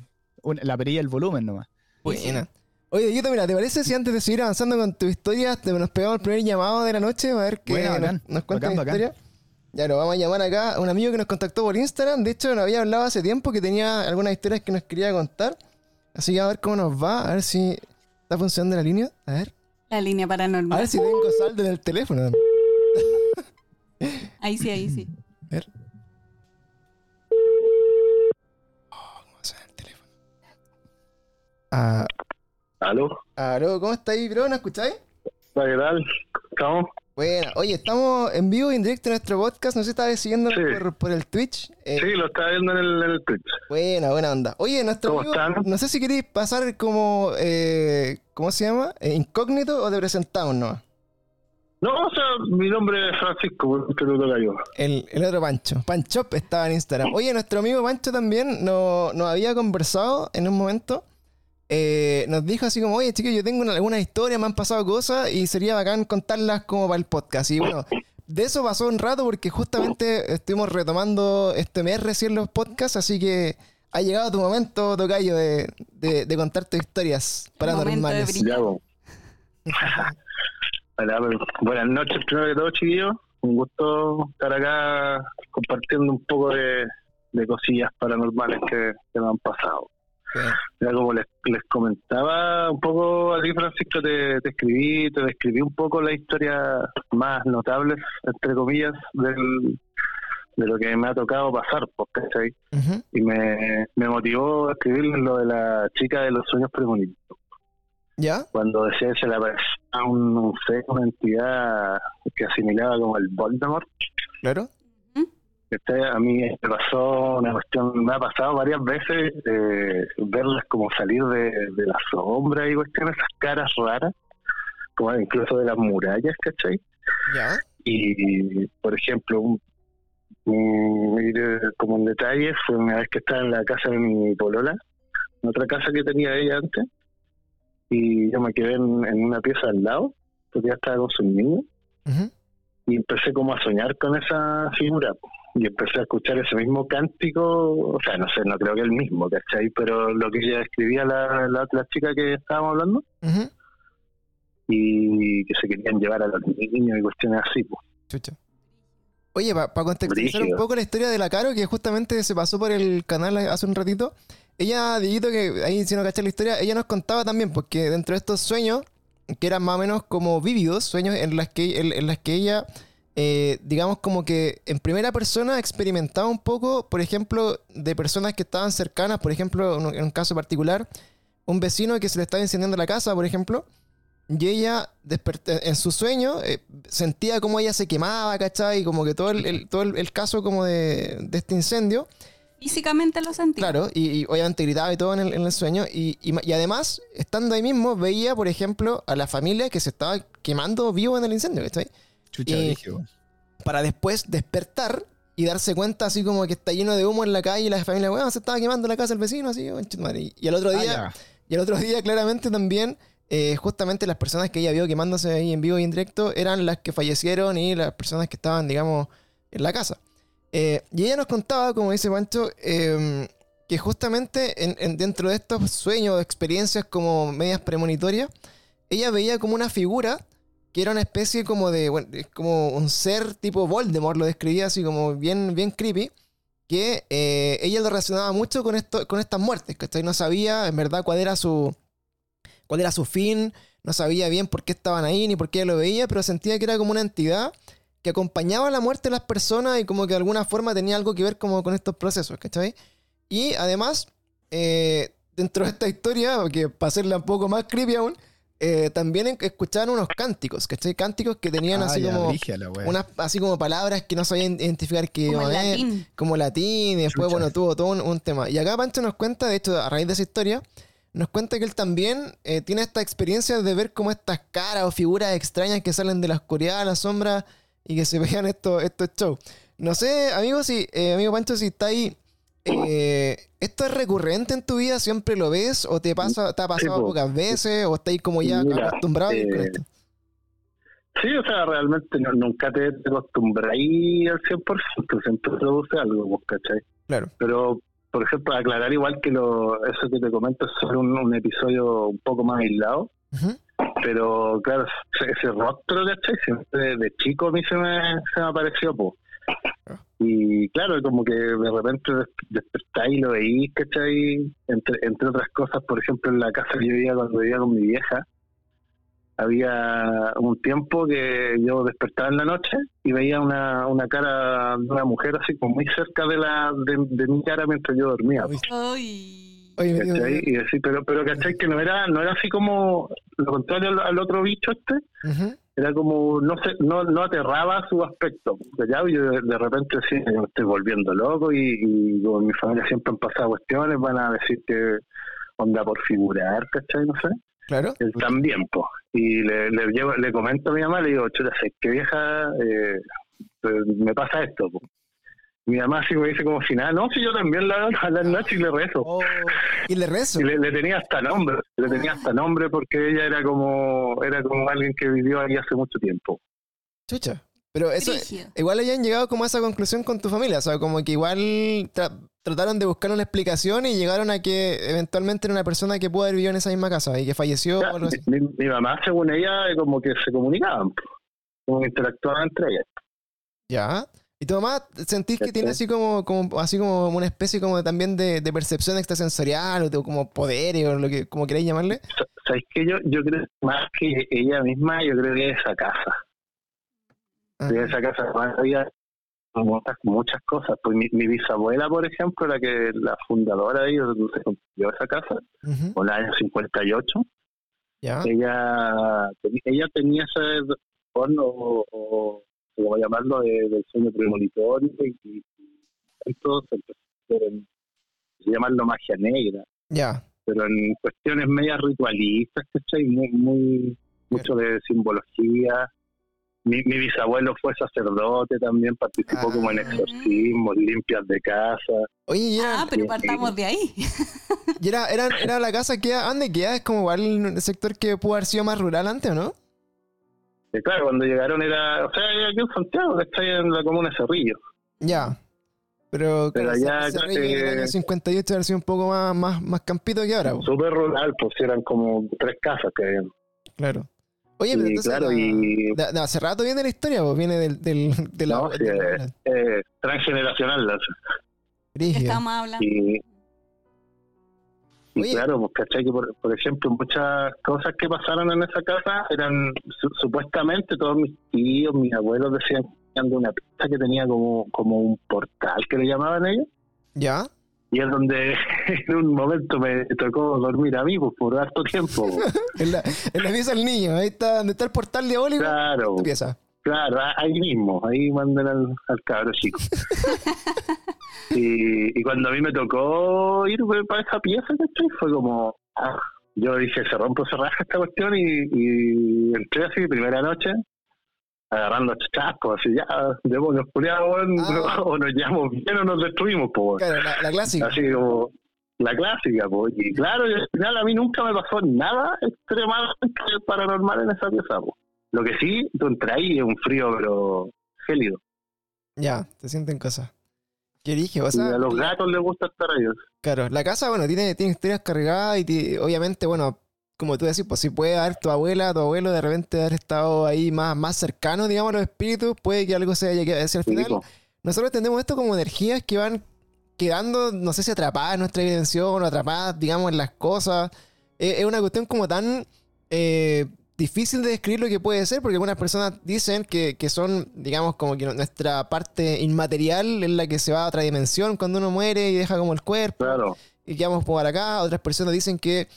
La perilla el volumen nomás. Buena. Oye, Dieguito, mira, ¿te parece si antes de seguir avanzando con tu historia te- nos pegamos el primer llamado de la noche? A ver qué Buena, nos, nos cuenta la bacán. historia. Ya lo vamos a llamar acá a un amigo que nos contactó por Instagram. De hecho, nos había hablado hace tiempo que tenía algunas historias que nos quería contar. Así que a ver cómo nos va, a ver si está funcionando la línea. A ver, La línea a paranormal. ver si tengo saldo en el teléfono. Ahí sí, ahí sí. A ver. Ah, ¿Aló? aló, ¿cómo estáis, bro? ¿No escucháis? ¿Qué tal? ¿Cómo? Bueno, oye, estamos en vivo y en directo en nuestro podcast. No sé si estabas siguiendo Sí. por, por el Twitch. Eh, Sí, lo estaba viendo en el, en el Twitch. Buena, buena onda. Oye, nuestro ¿Cómo amigo, están? no sé si queréis pasar como, eh, ¿cómo se llama? Eh, incógnito o te presentamos nomás. No, o sea, mi nombre es Francisco, que lo yo. El, el otro Pancho. Panchop estaba en Instagram. Oye, nuestro amigo Pancho también nos, nos había conversado en un momento. Eh, nos dijo así como, oye chicos, yo tengo una- algunas historias, me han pasado cosas y sería bacán contarlas como para el podcast. Y bueno, de eso pasó un rato porque justamente estuvimos retomando este mes recién los podcasts, así que ha llegado tu momento, Tocayo, de, de, de contarte historias paranormales. [LAUGHS] Hola, buenas noches, primero que todo, chiquillos. Un gusto estar acá compartiendo un poco de, de cosillas paranormales que, que me han pasado. Ya como les, les comentaba un poco a ti, Francisco, te, te escribí, te describí un poco las historias más notables, entre comillas, del, de lo que me ha tocado pasar, pues, ¿cachai? Ujú. Y me, me motivó a escribirles lo de la chica de los sueños premonitorios. ¿Ya? Cuando decía que se le aparecía un, un ser, una entidad que asimilaba como el Voldemort, Claro. Este, a mí me pasó una cuestión, me ha pasado varias veces eh, verlas como salir de, de la sombra y cuestiones, esas caras raras, como incluso de las murallas, ¿cachai? ¿Ya? Y, por ejemplo, un, un- mire, como un detalle, fue una vez que estaba en la casa de mi polola, en otra casa que tenía ella antes, y yo me quedé en, en una pieza al lado, porque ya estaba con sus niños, Ujú. y empecé como a soñar con esa figura y empecé a escuchar ese mismo cántico, o sea, no sé, no creo que el mismo, ¿cachai? Pero lo que ella escribía la, la otra chica que estábamos hablando Ujú. y que se querían llevar a los niños y cuestiones así, pues. Chucha. Oye, para contextualizar un poco la historia de la Caro, que justamente se pasó por el canal hace un ratito, ella, Dieguito, que ahí si no cachai la historia, ella nos contaba también, porque dentro de estos sueños, que eran más o menos como vívidos, sueños en las que, en, en las que ella, eh, digamos como que en primera persona experimentaba un poco, por ejemplo, de personas que estaban cercanas, por ejemplo, en un- caso particular, un vecino que se le estaba incendiando la casa, por ejemplo, y ella en su sueño, eh, sentía como ella se quemaba, ¿cachai? Y como que todo el, el- todo el, el caso como de, de este incendio, Físicamente lo sentí. claro, y, y obviamente gritaba y todo en el, en el sueño. Y, y además, estando ahí mismo, veía, por ejemplo, a la familia que se estaba quemando vivo en el incendio, ¿cachai? Chucha, weón. Para después despertar y darse cuenta así como que está lleno de humo en la calle y la familia, bueno, se estaba quemando la casa del vecino, así, madre. y, al otro Ah, día... Y el otro día, claramente, también, eh, justamente las personas que ella vio quemándose ahí en vivo y en directo eran las que fallecieron y las personas que estaban, digamos, en la casa. Eh, y ella nos contaba, como dice Pancho, eh, que justamente en- en- dentro de estos sueños, experiencias como medias premonitorias, ella veía como una figura que era una especie como de, bueno, es como un ser tipo Voldemort, lo describía así como bien, bien creepy, que eh, ella lo relacionaba mucho con, esto, con estas muertes, ¿cachai? No sabía en verdad cuál era su cuál era su fin, no sabía bien por qué estaban ahí ni por qué lo veía, pero sentía que era como una entidad que acompañaba la muerte de las personas y como que de alguna forma tenía algo que ver como con estos procesos, ¿cachai? Y además, eh, dentro de esta historia, que para hacerla un poco más creepy aún, eh, también escuchaban unos cánticos, ¿cachai? Cánticos que tenían Ah, así ya, como unas así como palabras que no sabían identificar qué Como iba en a ver, latín. como latín, y después, Chucha. bueno, tuvo todo un, un tema. Y acá Pancho nos cuenta, de hecho, a raíz de esa historia, nos cuenta que él también eh, tiene esta experiencia de ver como estas caras o figuras extrañas que salen de la oscuridad, la sombra, y que se [LAUGHS] vean estos, estos shows. No sé, amigo, si, eh, amigo Pancho, si está ahí. Eh, ¿Esto es recurrente en tu vida? ¿Siempre lo ves? ¿O te pasa, te ha pasado po. pocas veces? ¿O estáis como ya Mira, acostumbrado con eh, esto? Sí, o sea, realmente no- nunca te acostumbráis al 100%, siempre produce algo, ¿cachai? Claro. Pero, por ejemplo, aclarar igual que lo, eso que te comento es solo un, un episodio un poco más aislado, pero claro, ese, ese rostro, ¿cachai? Siempre de chico a mí se me, se me apareció, pues. Y claro, como que de repente des- despertáis y lo veís, ¿cachai? Entre, entre otras cosas, por ejemplo, en la casa que yo vivía cuando vivía con mi vieja, había un tiempo que yo despertaba en la noche y veía una, una cara de una mujer así como muy cerca de la de, de mi cara mientras yo dormía. Ay. Y decir, pero, pero ¿cachai? Que no era, no era así como lo contrario al, al otro bicho este, Ujú. Era como no se, no, no aterraba su aspecto ¿cachai? y yo de, de repente me estoy volviendo loco y, y como en mi familia siempre han pasado cuestiones van a decir que onda por figurar ¿cachai? no sé Claro. él también pues y le, le, llevo- le comento a mi mamá le digo chuta sé que vieja eh, pues, me pasa esto po". Mi mamá así me dice como si nada no si yo también la a las noches y le rezo Oh, y le rezo. y le, le tenía hasta nombre, le tenía hasta nombre porque ella era como era como alguien que vivió ahí hace mucho tiempo. Chucha. Pero eso, igual hayan llegado como a esa conclusión con tu familia, o sea, como que igual tra- trataron de buscar una explicación y llegaron a que eventualmente era una persona que pudo haber vivido en esa misma casa y que falleció o algo así. Mi, mi mamá, según ella, como que se comunicaban, como que interactuaban entre ellas. Ya. ¿Y tu mamá sentís que tiene así como, como así como una especie como también de, de percepción extrasensorial o de- como poderes o lo que como queréis llamarle? Sa- ¿Sabes qué? Yo, yo creo más que ella misma, yo creo que esa casa. Ah, esa casa además había muchas, muchas cosas. Pues mi, mi bisabuela, por ejemplo, la que la fundadora de ellos, se construyó esa casa, ujú, en el año 58, Ya. ella, ella tenía ese don o, o como llamarlo, de- del sueño premonitorio y, y empezó en- llamarlo magia negra, Ya. pero en cuestiones medias ritualistas, ¿cachai? Muy, muy, mucho de simbología. Mi, mi bisabuelo fue sacerdote también, participó Ah. como en exorcismos, limpias de casa. Oye, y era, Ah, pero partamos de ahí. y era, era, era la casa que ¿dónde queda? Es como igual el sector que pudo haber sido más rural antes, ¿o no? Y claro, cuando llegaron era, o sea, aquí en Santiago, ¿cachai? En la comuna de Cerrillo. Ya. Pero, Pero claro, allá, claro, rey en el eh, año 58 haber sido un poco más, más, más campito que ahora. Súper rural, pues eran como tres casas que habían. Claro. Oye, pero Y entonces claro, la- y- de, de hace rato viene la historia, pues viene del, del, de la, No, sí, de la- eh, eh, transgeneracional. la-. Estamos hablando. Y, y Oye. claro, pues cachai que por, por ejemplo muchas cosas que pasaron en esa casa eran su- supuestamente todos mis tíos, mis abuelos decían de una pista que tenía como, como un portal que le llamaban ellos. ¿Ya? Y es donde [LAUGHS] en un momento me tocó dormir a mí pues, por harto tiempo. [LAUGHS] En la, en la pieza del niño, ahí está, donde está el portal diabólico. claro, Tu pieza. Claro, ahí mismo, ahí mandan al, al cabro chico. [LAUGHS] y, y cuando a mí me tocó ir para esa pieza, ¿cachai? Fue como, ah, yo dije, se rompe se raja esta cuestión y, y entré así, primera noche, agarrando chascos, así ya, demonios culiados, weón, Ah. [LAUGHS] o nos llevamos bien o nos destruimos, pues. Claro, la, la clásica. Así como la clásica, pues. Y claro, y al final a mí nunca me pasó nada extremadamente paranormal en esa pieza, pues. Lo que sí, tú entras ahí es un frío, pero gélido. Ya, te sienten cosas. ¿Qué dije? O y sea, a los gatos les gusta estar ahí. Claro, la casa, bueno, tiene, tiene historias cargadas y ti- obviamente, bueno, como tú decís, pues si puede haber tu abuela, tu abuelo de repente haber estado ahí más, más cercano, digamos, a los espíritus, puede que algo se haya quedado. Si al final, nosotros entendemos esto como energías que van quedando, no sé si atrapadas en nuestra dimensión o atrapadas, digamos, en las cosas. Eh, es una cuestión como tan eh, difícil de describir lo que puede ser, porque algunas personas dicen que, que son, digamos, como que nuestra parte inmaterial es la que se va a otra dimensión cuando uno muere y deja como el cuerpo Claro, y quedamos por acá. Otras personas dicen que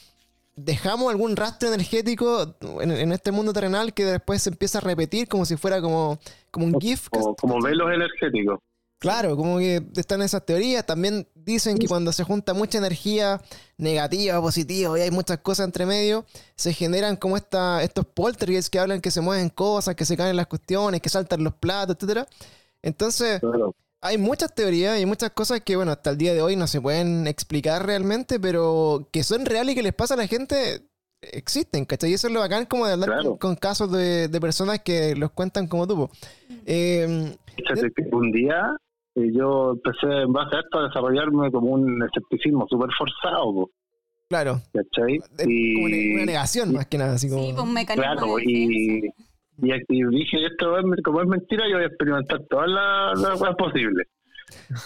dejamos algún rastro energético en, en este mundo terrenal que después se empieza a repetir como si fuera como, como un GIF. como, como velos energéticos. Claro, como que están esas teorías. También dicen que cuando se junta mucha energía negativa, positiva, y hay muchas cosas entre medio, se generan como esta, estos poltergeists que hablan que se mueven cosas, que se caen las cuestiones, que saltan los platos, etcétera. Entonces, Claro. hay muchas teorías y muchas cosas que, bueno, hasta el día de hoy no se pueden explicar realmente, pero que son reales y que les pasa a la gente, existen, ¿cachai? Y eso es lo bacán como de hablar Claro. con, con casos de, de personas que los cuentan como tú. Eh, Fíjate que un día eh, yo empecé en base a esto a desarrollarme como un escepticismo súper forzado, po, claro, ¿cachai? como una, una negación más que nada, así como... Sí, pues un mecanismo Claro, de y, y, y dije, esto es, como es mentira, yo voy a experimentar todas las cosas posibles.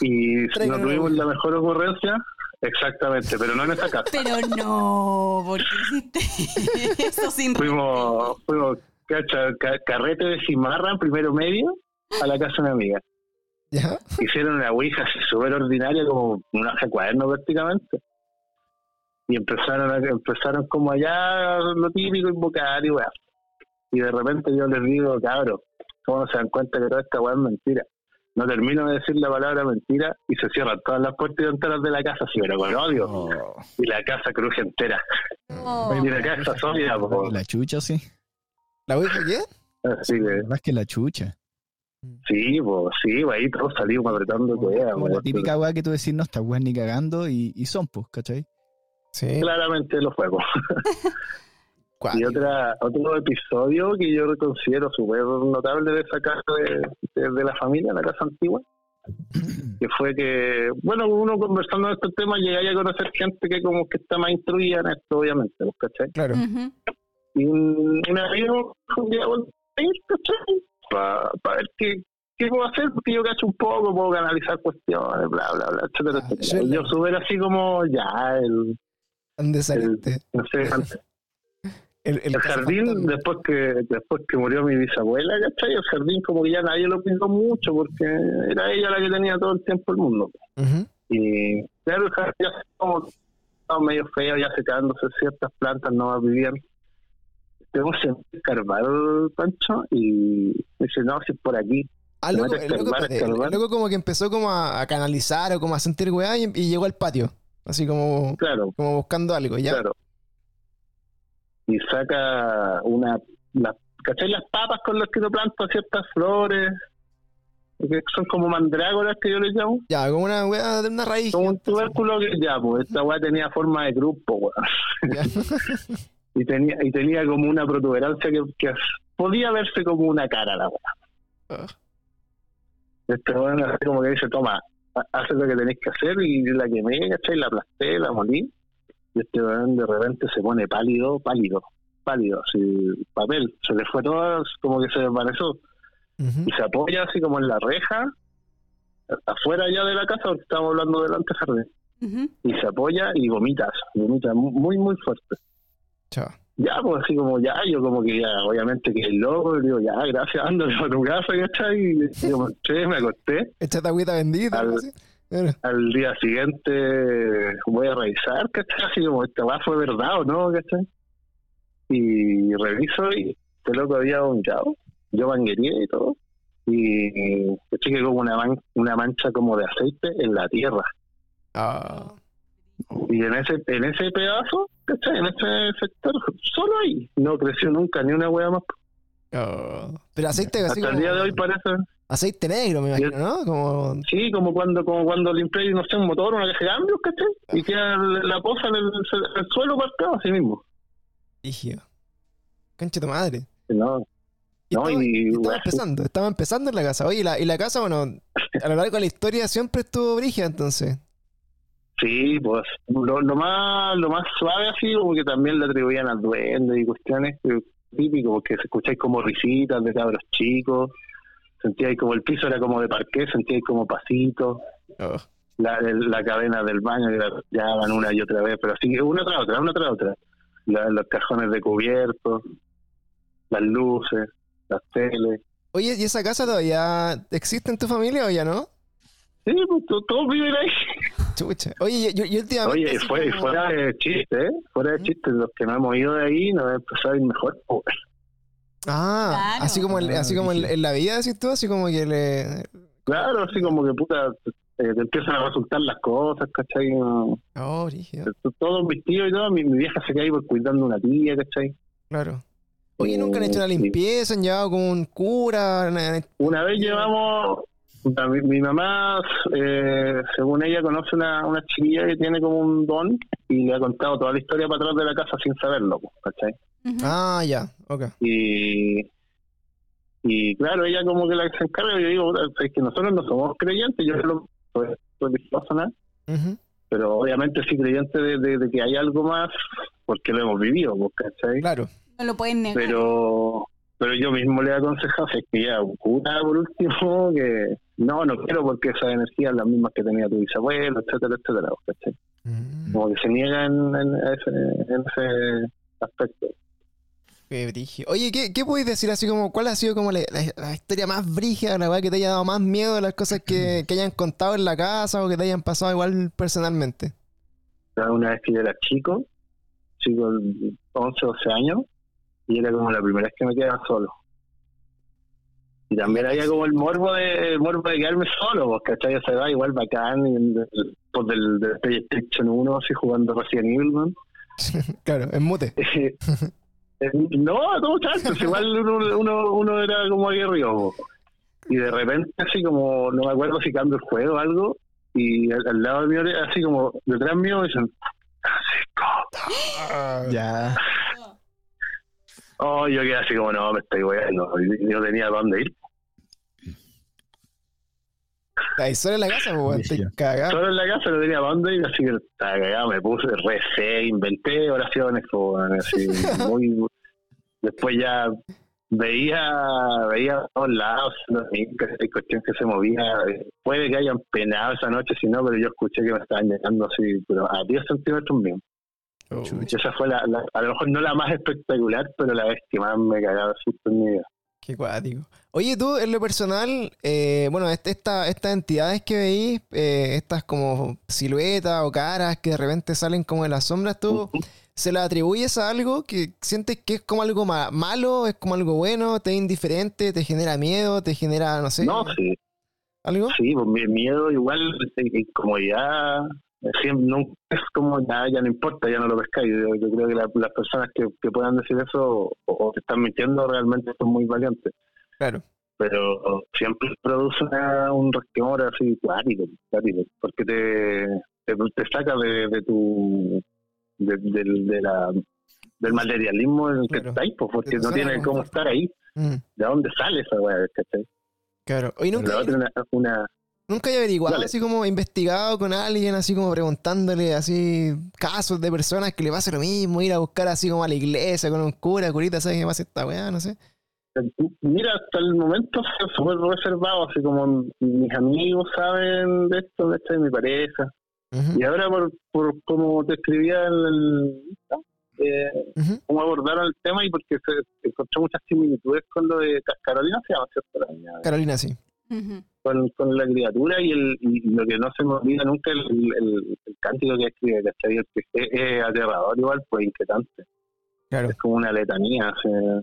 Y [LAUGHS] Traigan no tuvimos la mejor ocurrencia, exactamente, pero no en esa casa. [LAUGHS] Pero no, ¿por qué hiciste [LAUGHS] eso sin Fuimos, fuimos cacha, ca- carrete de cimarra en primero medio a la casa de una amiga. ¿Ya? Hicieron una ouija así súper ordinaria, como una hoja de cuaderno prácticamente. Y empezaron, a, empezaron como allá lo típico, invocar y weá. Y de repente yo les digo, cabros, ¿cómo no se dan cuenta que toda esta weá es mentira? No termino de decir la palabra mentira y se cierran todas las puertas y ventanas de la casa, así, pero con odio. Oh, Y la casa cruje entera. Oh. Y la casa sólida, po. la chucha, sí. ¿La Ouija qué? Así que, es que la chucha. Sí, pues, sí, pues, ahí todos salimos apretando Como, cueva, como la típica weá que tú decís, no, esta weá ni cagando y, y son, pues, ¿cachai? Sí. Claramente lo fue, po. [LAUGHS] Y otra, otro episodio que yo considero súper notable de esa casa de, de, la familia, la casa antigua, que fue que, bueno, uno conversando en estos temas llegáis a conocer gente que como que está más instruida en esto, obviamente, ¿cachai? Claro. Y un, un amigo un día ¿cachai? Para ver qué, qué puedo hacer, porque yo cacho un poco, puedo canalizar cuestiones, bla, bla, bla, etcétera, Ah, etcétera. yo- subir así como, ya, el, ¿Dónde el saliste? no sé, [LAUGHS] antes El, el el jardín, después que después que murió mi bisabuela, ¿cachai? El jardín como que ya nadie lo cuidó mucho porque era ella la que tenía todo el tiempo el mundo. Y claro, el jardín ya como estaba medio feo, ya secándose ciertas plantas, no vivían. Tenemos que escarbar, Pancho, y dice, no, si es por aquí. Ah, loco, escarbar, el como que empezó como a, a canalizar o como a sentir weá y, y llegó al patio. Así como, Claro, como buscando algo, ¿ya? claro. Y saca una, la, ¿cachai? Las papas con las que uno planta ciertas flores, que son como mandrágoras que yo les llamo. Ya, como una weá de una raíz. Como un tubérculo que ya, pues esta weá tenía forma de grupo, weón. [LAUGHS] [LAUGHS] Y tenía, y tenía como una protuberancia que, que podía verse como una cara la weá. Ah. Este weón así como que dice, toma, ha- haz lo que tenéis que hacer y la quemé, ¿cachai? La aplasté, la molí. Y este weón de repente se pone pálido, pálido, pálido, así, papel. Se le fue todo, como que se desvaneció. Y se apoya así como en la reja, afuera ya de la casa, porque estamos hablando delante del jardín. Ujú. y se apoya y vomita, vomita mu- muy, muy fuerte. Chao. Ya, pues así como ya, yo como que ya, obviamente que el loco, y digo, ya, gracias, ándale [LAUGHS] a tu casa, ¿cachai? Y yo me eché, me acosté. Échate agüita bendita. Al-. Al día siguiente voy a revisar, ¿cachai? Así como, esta va fue verdad o no, ¿cachai? Y reviso y este loco había vomitado. Yo manguería y todo. Y que como una, man- una mancha como de aceite en la tierra. Ah. Y en ese, en ese pedazo, ¿cachai? En ese sector, solo ahí. No creció nunca ni una hueá más. Ah. Pero aceite así Hasta el día de hoy parece. Aceite negro, me imagino, ¿no? Como... Sí, como cuando como cuando limpié, no sé, un motor, una caja de cambios, ¿cachai? Y queda la poza en el, el suelo marcado así mismo. Rígido. Concha tu madre. No, Y No, estaba, y- estaba empezando, estaba empezando en la casa. Oye, y la, y la casa, bueno, a lo largo de la historia siempre estuvo brígida, entonces. Sí, pues lo, lo más lo más suave así, como que también le atribuían al duende y cuestiones eh, típico, porque se escucháis como risitas de cabros chicos, sentíais como el piso era como de parqué, sentíais como pasitos, Oh. la, la cadena del baño que la llevaban una y otra vez, pero así que una tras otra, una tras otra. La- los cajones de cubiertos, las luces, las teles. Oye, ¿y esa casa todavía existe en tu familia o ya no? Sí, pues to- todos viven ahí. [LAUGHS] Chucha. Oye, yo, yo últimamente. Oye, fue, como- fuera de chiste, ¿eh? Fuera de chiste, los que no hemos ido de ahí nos empezado a ir mejor. pues. Ah, Claro. así como, en, así como en, brígido. en la vida, decís tú, así como que le. Claro, así como que puta, eh, te empiezan a resultar las cosas, ¿cachai? Oh, brígido. Todos mis tíos y todo, mi, mi vieja se queda ahí por cuidando una tía, ¿cachai? Claro. Oye, nunca han hecho una limpieza, han llevado como un cura. una- Una vez llevamos, mi, mi mamá, eh, según ella, conoce una, una chiquilla que tiene como un don y le ha contado toda la historia para atrás de la casa sin saberlo, ¿cachai? Ah, ya, ok. Y, y claro, ella como que la que se encarga, yo digo, es que nosotros no somos creyentes, yo no soy religioso, nada, Ujú. pero obviamente sí creyente de, de- de que hay algo más porque lo hemos vivido, ¿cachai? Claro. No lo pueden negar. pero pero yo mismo le he aconsejado si es que ya un cura por último [LAUGHS] que no no quiero porque esas energías las mismas que tenía tu bisabuelo etcétera etcétera ¿cachai? Mm, como que se niegan en, ese, en ese aspecto qué. Oye, ¿qué, ¿qué podéis decir así como cuál ha sido como la, la- la historia más brígida, la weá que te haya dado más miedo de las cosas que, [CLEARS THROAT] que hayan contado en la casa o que te hayan pasado igual personalmente? Una vez que yo era chico chico de 11 12 años y era como la primera vez que me quedaba solo y también había como el morbo de el morbo de quedarme solo pues ¿cachai? esa edad igual bacán y el- el- pues del, del PlayStation 1 así jugando Resident Evil [LAUGHS] claro, en mute. [LAUGHS] No, a todos chanchos, igual uno, uno, uno era como aguerrido. Y de repente, así como, no me acuerdo si cambio el juego o algo, y al, al lado mío, así como detrás mío, dicen, Francisco. [GASPS] Ya. Oh, yo quedé así como, no, me estoy weando. Yo tenía dónde ir. Ahí solo en la casa, pues, weón, estoy cagado. Solo en la casa no tenía dónde ir, así que estaba cagado. Me puse, recé, inventé oraciones, pues, weón, así, [LAUGHS] muy. Después ya veía, veía a todos lados, hay cuestión que se movía. Puede que hayan penado esa noche, si no, pero yo escuché que me estaban llegando así, pero a 10 centímetros mío. Oh, Y esa fue la, la- a lo mejor no la más espectacular, pero la vez que más me cagaba susto en mi vida. Qué cuático. Oye, tú, en lo personal, eh, bueno, este- esta, estas entidades que veís, eh, estas como siluetas o caras que de repente salen como de las sombras, ¿tú se las atribuyes a algo que sientes que es como algo ma- malo, es como algo bueno, te es indiferente, te genera miedo, te genera, no sé, No, sí, algo? sí, pues mi miedo igual, ya, siempre, nunca es como ya, ya no importa, ya no lo pescáis. Yo, yo creo que la- las personas que, que puedan decir eso o, que están mintiendo realmente son muy valientes. Claro. pero siempre produce una- un resquemor así cuático, porque te, te, te saca de, de tu de, del- de la, del materialismo en el que estáis, pues, porque no suena tiene como cómo estar ahí. Mm, ¿De dónde sale esa weá? ¿cachai? claro. Oye, nunca, una nunca he averiguado, Dale. así como investigado con alguien, así como preguntándole así casos de personas que le pasa lo mismo, ir a buscar así como a la iglesia con un cura, curita, ¿sabes qué pasa esta weá? No sé. Mira, hasta el momento fue súper reservado, así como mis amigos saben de esto, de esto de mi pareja. Y ahora, por, por como te escribía el. Eh, ujú. cómo abordaron el tema y porque se encontré muchas similitudes con lo de Ca- Carolina, se llama, ¿cierto? Carolina, sí. Con, con la criatura y, el, y lo que no se me olvida nunca, el, el, el cántico que escribe, ¿cachai? El que es, es aterrador igual, pues inquietante. Claro. Es como una letanía, miedo.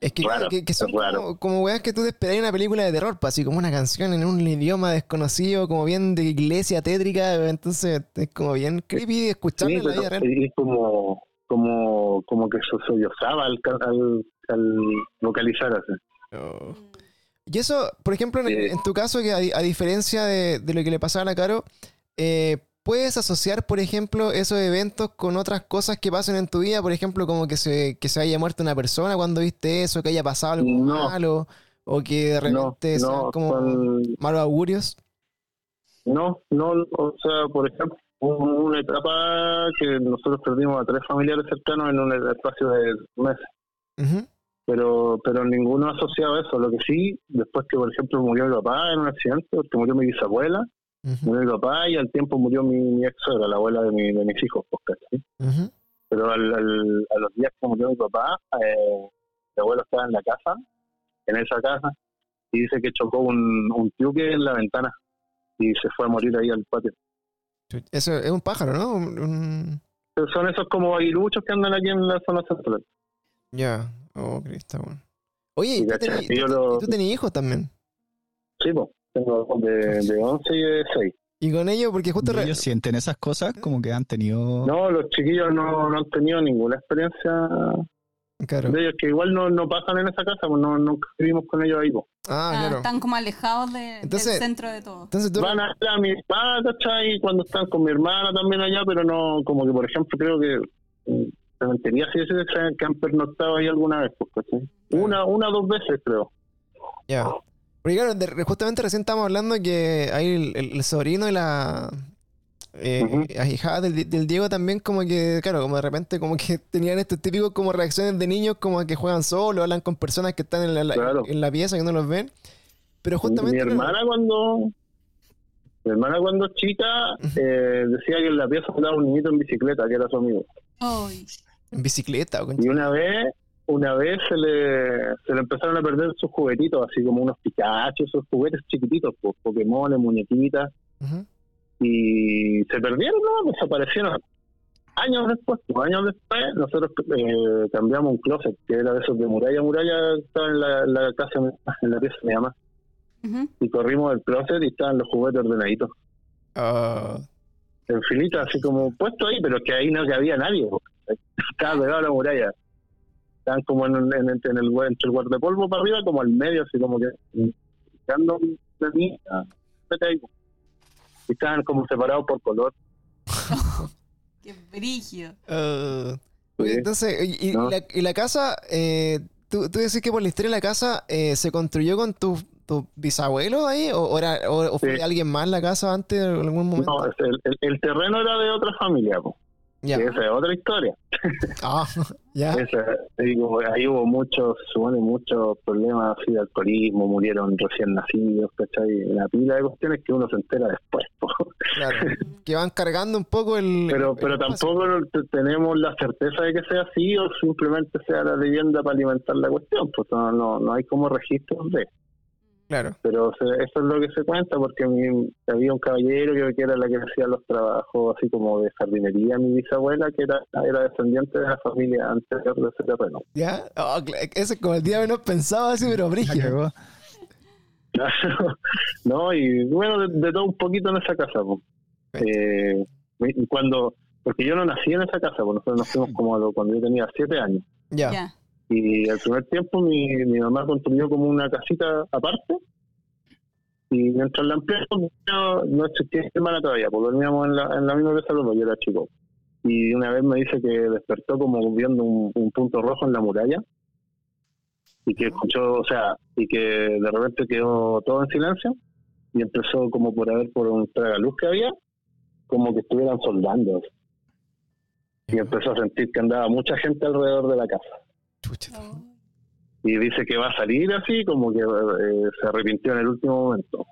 Es que, Claro, que, que son claro. como, como weas que tú te esperas en una película de terror, pues, así como una canción en un idioma desconocido, como bien de iglesia tétrica, entonces es como bien creepy escucharlo Sí, en la vida real. es como, como, como que se sollozaba al, ca- al, al vocalizar así. Oh. Y eso, por ejemplo, en, tu caso, que a, a diferencia de, de lo que le pasaba a Caro, eh, ¿puedes asociar, por ejemplo, esos eventos con otras cosas que pasan en tu vida? Por ejemplo, como que se, que se haya muerto una persona cuando viste eso, que haya pasado algo No. malo, o que de repente sean no, como son- malos augurios. No, no, o sea, por ejemplo, hubo una etapa que nosotros perdimos a tres familiares cercanos en un espacio de meses, Ujú. Pero pero ninguno asociado a eso. Lo que sí, después que, por ejemplo, murió mi papá en un accidente, porque murió mi bisabuela, murió mi papá y al tiempo murió mi, mi ex suegra, la abuela de, mi, de mis hijos, pues. Ujú. Pero al, al- a los días que murió mi papá, eh, mi abuelo estaba en la casa, en esa casa, y dice que chocó un, un tiuque en la ventana y se fue a morir ahí al patio. Eso es un pájaro, ¿no? Un- son esos como aguiluchos que andan aquí en la zona central. Ya. Oh, Cristo, bueno. Oye, ¿y tú tenías lo- hijos también? Sí, pues, tengo de, de 11 y de 6. Y con ellos, porque justo... ¿Y re- ellos sienten esas cosas como que han tenido... No, los chiquillos no, no han tenido ninguna experiencia Claro. de ellos, que igual no, no pasan en esa casa, pues no, nunca vivimos con ellos ahí. pues. Ah, Ah, claro. Están como alejados de- Entonces- del centro de todo. Entonces tú... Van a a mi papá, ¿cachai? Cuando están con mi hermana también allá, pero no, como que por ejemplo, creo que cementería sí sí, que han pernoctado ahí alguna vez, pues, ¿cachai? Una, una o dos veces, creo. Ya. Porque claro, de- justamente recién estábamos hablando que hay el, el- el sobrino de la eh, ahijada del, del Diego también como que, claro, como de repente como que [LAUGHS] tenían estos típicos como reacciones de niños como que juegan solo, hablan con personas que están en la, la- Claro. en la pieza que no los ven. Pero justamente... Mi hermana cuando mi hermana cuando chica eh, decía que en la pieza andaba un niñito en bicicleta, que era su amigo. Ay, En bicicleta o con... Y una vez, una vez se le, se le empezaron a perder sus juguetitos, así como unos Pikachu, esos juguetes chiquititos, pues, Pokémon, muñequitas, y se perdieron, ¿no? Desaparecieron. Años después, pues, años después, nosotros eh, cambiamos un closet, que era de esos de muralla, muralla, que estaba en la, en la casa, en la pieza de mi mamá, y corrimos el closet y estaban los juguetes ordenaditos. Ah, en filita, así como puesto ahí, pero que ahí no había nadie. Estaba pegado a la muralla. Estaban como en, en, en el, entre el guardapolvo para arriba, como al medio, así como que buscando de mí. Y estaban como separados por color. [LAUGHS] Qué brillo. ah. Entonces, y, y No. la, y la casa, eh, ¿tú, tú decís que por la historia de la casa eh, se construyó con tu, tu bisabuelo ahí? ¿O, o era, o, o fue Sí. alguien más la casa antes en algún momento? No, el, el- el terreno era de otra familia, esa es otra historia. [LAUGHS] Ah, [LAUGHS] ya. Digo, ahí hubo muchos, supone, muchos problemas así de alcoholismo, murieron recién nacidos, ¿cachai? Una pila de cuestiones que uno se entera después, po. Claro. [LAUGHS] Que van cargando un poco el. Pero, el pero tampoco te- tenemos la certeza de que sea así o simplemente sea la leyenda para alimentar la cuestión, pues no, no, no hay como registros de. Claro. Pero se- eso es lo que se cuenta porque mi- había un caballero que, era la que hacía los trabajos así como de jardinería, mi bisabuela, que era, era descendiente de la familia anterior de ese terreno. ¿Ya? Oh, cl- ese es como el día menos pensado así, pero brígido. Claro. [LAUGHS] no, y bueno, de, de todo un poquito en esa casa. pues. Eh, cuando, porque yo no nací en esa casa, pues nosotros nos fuimos como cuando yo tenía siete años. Ya. Ya. Y al primer tiempo mi, mi mamá construyó como una casita aparte. Y mientras la ampliamos, no, no existía mi hermana todavía, porque dormíamos en la, en la misma casa dos, yo era chico. Y una vez me dice que despertó como viendo un, un punto rojo en la muralla. Y que escuchó, o sea, y que de repente quedó todo en silencio. Y empezó como por haber por un tragaluz que había, como que estuvieran soldando. Y empezó a sentir que andaba mucha gente alrededor de la casa. Y dice que va a salir así, como que eh, se arrepintió en el último momento.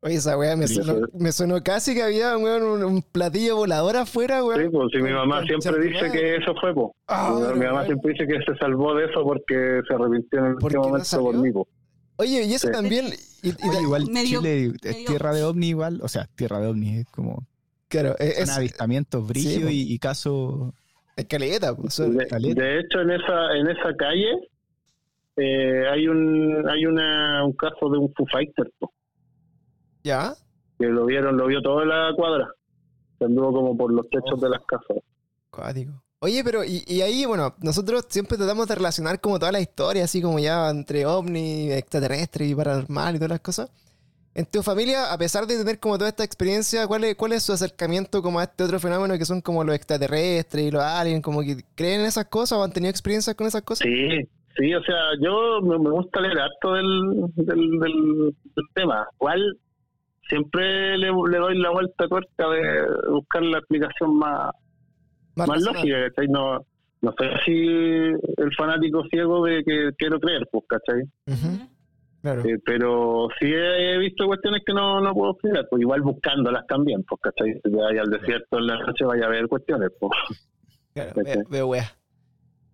Oye, esa weá me sonó, me sonó casi que había weón, un, un platillo volador afuera, weón. Sí, pues si mi mamá siempre dice que eso fue, pues. Mi, mamá weón. siempre dice que se salvó de eso porque se arrepintió en el ¿Por qué último no momento por mí, pues. Oye, y eso Sí. también. Y, y Oye, igual Medio- Chile es medio- tierra de ovni igual, o sea, tierra de ovni es como claro, es, son es, avistamientos brígidos po. y, y casos es caleta, pues, son- De, caleta. de hecho, en esa en esa calle eh, hay un hay una, un caso de un Foo Fighter, po, ¿Ya? que lo vieron, lo vio toda la cuadra. Que anduvo como por los techos de las casas. Cuático. Oye, pero y, y ahí, bueno, nosotros siempre tratamos de relacionar como toda la historia, así como ya entre ovni, extraterrestre y paranormal y todas las cosas. En tu familia, a pesar de tener como toda esta experiencia, ¿cuál es, cuál es su acercamiento como a este otro fenómeno que son como los extraterrestres y los aliens? Como que creen en esas cosas o han tenido experiencias con esas cosas? Sí, sí, o sea, yo me, me gusta leer harto del, del, del, del tema. Igual siempre le, le doy la vuelta a tuerca de buscar la explicación más, más lógica, ¿cachai? No, no soy así el fanático ciego de que quiero creer, pues, ¿cachai? Ujú, Claro. Eh, pero sí he visto cuestiones que no, no puedo explicar, pues igual buscándolas también, pues, ¿cachai? Si vaya al desierto en la noche vaya a ver cuestiones, pues. [LAUGHS] Claro, veo, veo wea.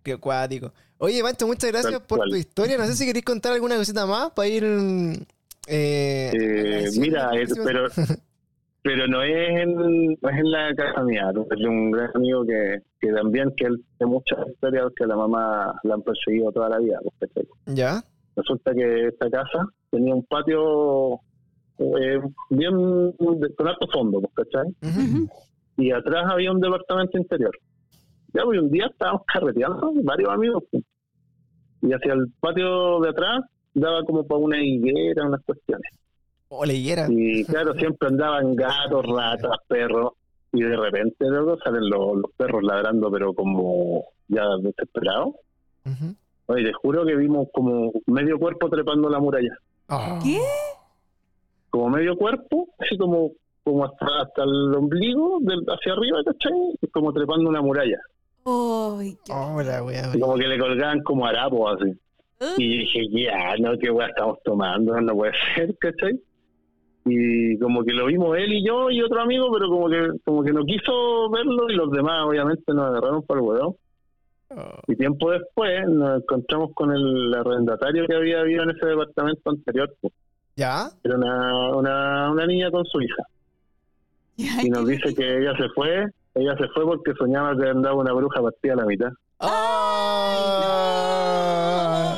Qué acuático. Oye, Mancho, muchas gracias Tal por cual. tu historia. No sé si queréis contar alguna cosita más para ir. Eh, Eh, mira, eh, pero [LAUGHS] pero no es en, no es en la casa mía, es un gran amigo que, que también que él tiene muchas historias que la mamá la han perseguido toda la vida. pues. ¿Ya? Resulta que esta casa tenía un patio eh, bien de- con alto fondo, pues, ¿cachai? Ujú. Ujú. Y atrás había un departamento interior. Ya, pues un día estábamos carreteando, varios amigos, pues, y hacia el patio de atrás daba como para una higuera, unas cuestiones. O leyera. Y claro, siempre andaban gatos, ratas, perros. Y de repente luego salen los, los perros ladrando, pero como ya desesperados. Ujú. Oye, te juro que vimos como medio cuerpo trepando la muralla. Ah. ¿Qué? Como medio cuerpo, así como como hasta, hasta el ombligo, del, hacia arriba, ¿cachai? Como trepando una muralla. Ay, qué- Oh, la wea, Y como que le colgaban como harapos así. Y dije, ya, no, qué weá estamos tomando, no puede [LAUGHS] ser, ¿cachai? Y como que lo vimos él y yo y otro amigo, pero como que como que no quiso verlo y los demás obviamente nos agarraron para el huevo. Oh. Y tiempo después nos encontramos con el arrendatario que había habido en ese departamento anterior. pues. ¿Ya? Era una, una, una niña con su hija. [LAUGHS] Y nos ¿qué- dice que ella se fue, ella se fue porque soñaba que andaba una bruja partida a la mitad.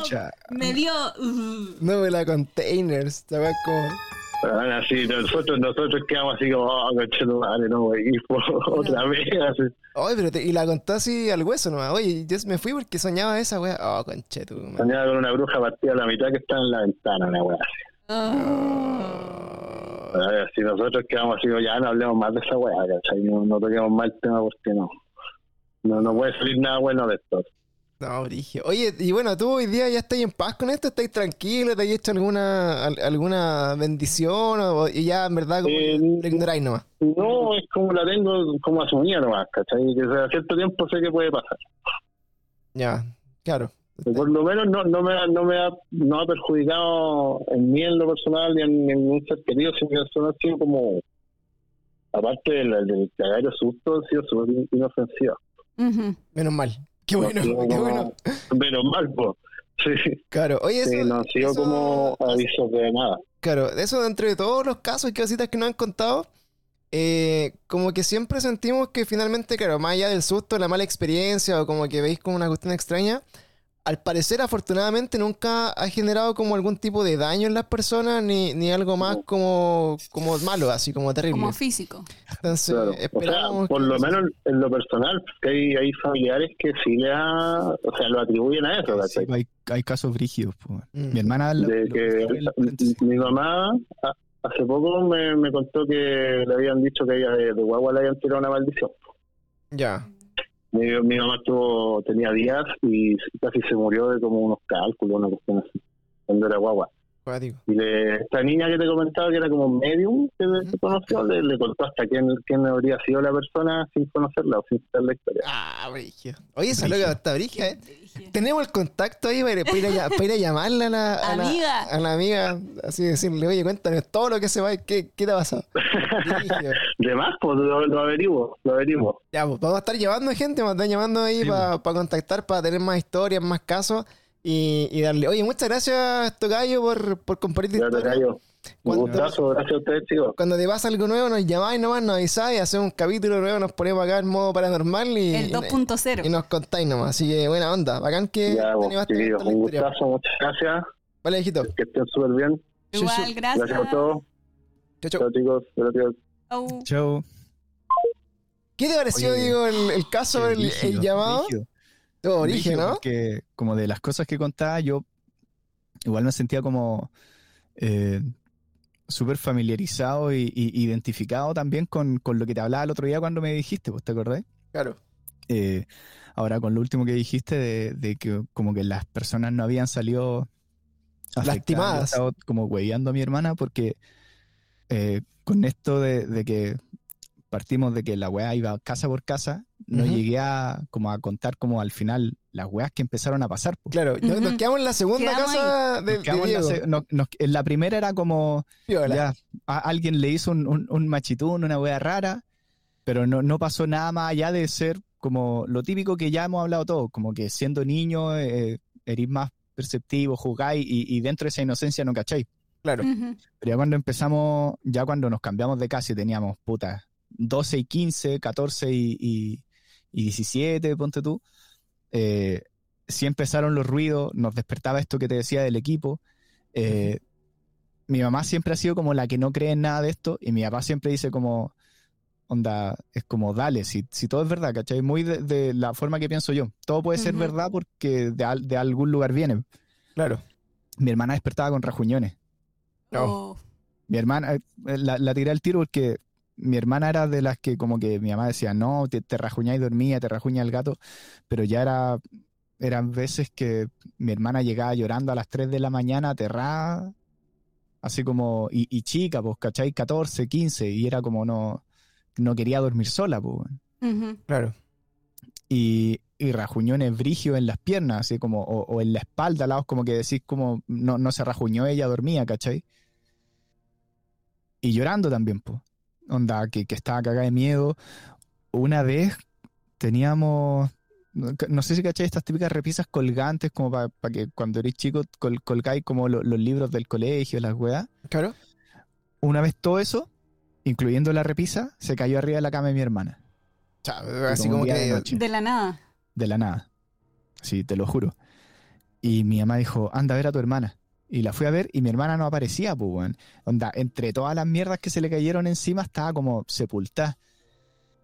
Cha. Me dio. uh, No me la containers. Esta wea Ah, Así, nosotros, nosotros quedamos así como, oh, tu madre, no, güey, [LAUGHS] [LAUGHS] otra vez. Oye, pero te- y la contó así al hueso nomás. Oye, yo me fui porque soñaba esa wea. Oh, conchetu. Soñaba con una bruja partida a la mitad que estaba en la ventana, una weá así. ah. A ver, si nosotros quedamos así, ya no hablemos más de esa weá, ¿cachai? No, no toquemos más el tema porque no. no, no puede salir nada bueno de esto. No, Brigio. Oye, y bueno, tú hoy día ya estás en paz con esto, estás tranquilo, te has hecho alguna al- alguna bendición o y ya en verdad como Eh, lo ignoráis nomás. No, es como la tengo como asumida nomás, ¿cachai? Que a cierto tiempo sé que puede pasar. Ya, claro. Por lo menos no, no, me, ha- no me ha, no ha perjudicado en mí en lo personal ni en, ni en un ser querido, sino que ha sido como, aparte del, del cagar el susto, ha sido súper in- inofensiva. Ujú. Menos mal. Qué bueno, [LAUGHS] qué bueno. Menos mal, pues. Sí, Claro, oye, eso, sí, no ha sido eso- como aviso de nada. Claro, eso dentro de todos los casos y cositas que nos han contado, eh, como que siempre sentimos que finalmente, claro, más allá del susto, la mala experiencia o como que veis como una cuestión extraña, al parecer afortunadamente nunca ha generado como algún tipo de daño en las personas ni, ni algo más como, como malo, así como terrible. Como físico. Entonces, Claro. O sea, esperamos por lo menos en lo personal, que hay, hay familiares que sí le ha, o sea, lo atribuyen a eso, Sí, ¿cachai? hay, hay casos brígidos. Mm. Mi hermana... lo- de lo- que lo- mi mamá hace poco me, me contó que le habían dicho que ella de, de guagua le habían tirado una maldición. Ya, Mi, mi mamá tuvo, tenía días y casi se murió de como unos cálculos, una cuestión así, cuando era guagua. Y le- esta niña que te comentaba que era como medium que, que conoció, le, le contó hasta quién, quién habría sido la persona sin conocerla o sin saber la historia. Ah, Brigio. Oye, esa loca está Brigia, ¿eh? Tenemos el contacto ahí para, para ir, a, para ir a llamarla a la, a la- Amiga. a la amiga, así decirle, oye, cuéntame todo lo que se va, ¿qué, qué te ha pasado? [LAUGHS] De más, pues lo, lo averiguo, lo averiguo. Ya, pues vamos a estar llevando gente, vamos a estar llamando ahí Sí, para contactar, para tener más historias, más casos y, y darle. Oye, muchas gracias, Tocayo, por, por compartir tu historia. callo. Un ¿Cuánto- gustazo, gracias a ustedes, chicos. Cuando te pasa algo nuevo, nos llamáis nomás, nos avisáis, hacemos un capítulo nuevo, nos ponemos acá en modo paranormal y, El y, y 2.0. nos contáis nomás. Así que buena onda, bacán que Ya, te vos, a chiquillos, un historia. gustazo, muchas gracias. Vale, hijito. Que estén súper bien. Igual, gracias. Gracias por todo. Chau, chau. Chao, chicos. Gracias. Chau. Chau. ¿Qué te pareció, Oye, digo, el, el caso, el, el brígido, llamado? brígido. Todo origen, Brígido, ¿no? Porque como de las cosas que contaba, yo igual me sentía como eh, súper familiarizado y, y identificado también con, con lo que te hablaba el otro día cuando me dijiste, ¿vos te acordás? Claro. Eh, ahora, con lo último que dijiste de, de que como que las personas no habían salido Lastimadas. estaba como hueveando a mi hermana porque eh, con esto de, de que partimos de que la weá iba casa por casa, no llegué a como a contar como al final las weas que empezaron a pasar. po. Claro, nos quedamos en la segunda Quedamos casa de, Nos quedamos de en, la Diego. se- no- nos- en la primera era como ya, a- alguien le hizo un, un, un machitún, una wea rara, pero no, no pasó nada más allá de ser como lo típico que ya hemos hablado todos, como que siendo niño eh, eres más perceptivo, jugáis y, y dentro de esa inocencia no cacháis. Claro. Pero ya cuando empezamos, ya cuando nos cambiamos de casa y teníamos, puta, 12 y 15, 14 y, y, y 17, ponte tú, eh, sí empezaron los ruidos, nos despertaba esto que te decía del equipo. eh, Mi mamá siempre ha sido como la que no cree en nada de esto y mi papá siempre dice como, onda, es como, dale, si, si todo es verdad, ¿cachai? Muy de, de la forma que pienso yo. Todo puede ser verdad porque de, al- de algún lugar viene. Claro. Mi hermana despertaba con rajuñones. Oh. Mi hermana, eh, la, la tiré al tiro porque mi hermana era de las que como que mi mamá decía, no, te, te rajuñá y dormía, te rajuña el gato, pero ya era, eran veces que mi hermana llegaba llorando a las 3 de la mañana, aterrada, así como, y, y chica, pues, ¿cachai? 14, 15, y era como no, no quería dormir sola, pues. Claro. Y, y rajuñones brigios en las piernas, así como, o, o en la espalda, lados como que decís como, no, no se rajuñó, ella dormía, ¿cachai? Y llorando también, pues. Onda, que, que estaba cagada de miedo. Una vez teníamos, no no sé si cachai, estas típicas repisas colgantes, como para que cuando eres chico col- colgáis como lo- los libros del colegio, las weas. Claro. Una vez todo eso, incluyendo la repisa, se cayó arriba de la cama de mi hermana. Chao, así como como de que. noche. De la nada. de la nada. Sí, te lo juro. Y mi mamá dijo, anda a ver a tu hermana. Y la fui a ver y mi hermana no aparecía, pues. Onda, entre todas las mierdas que se le cayeron encima estaba como sepultada.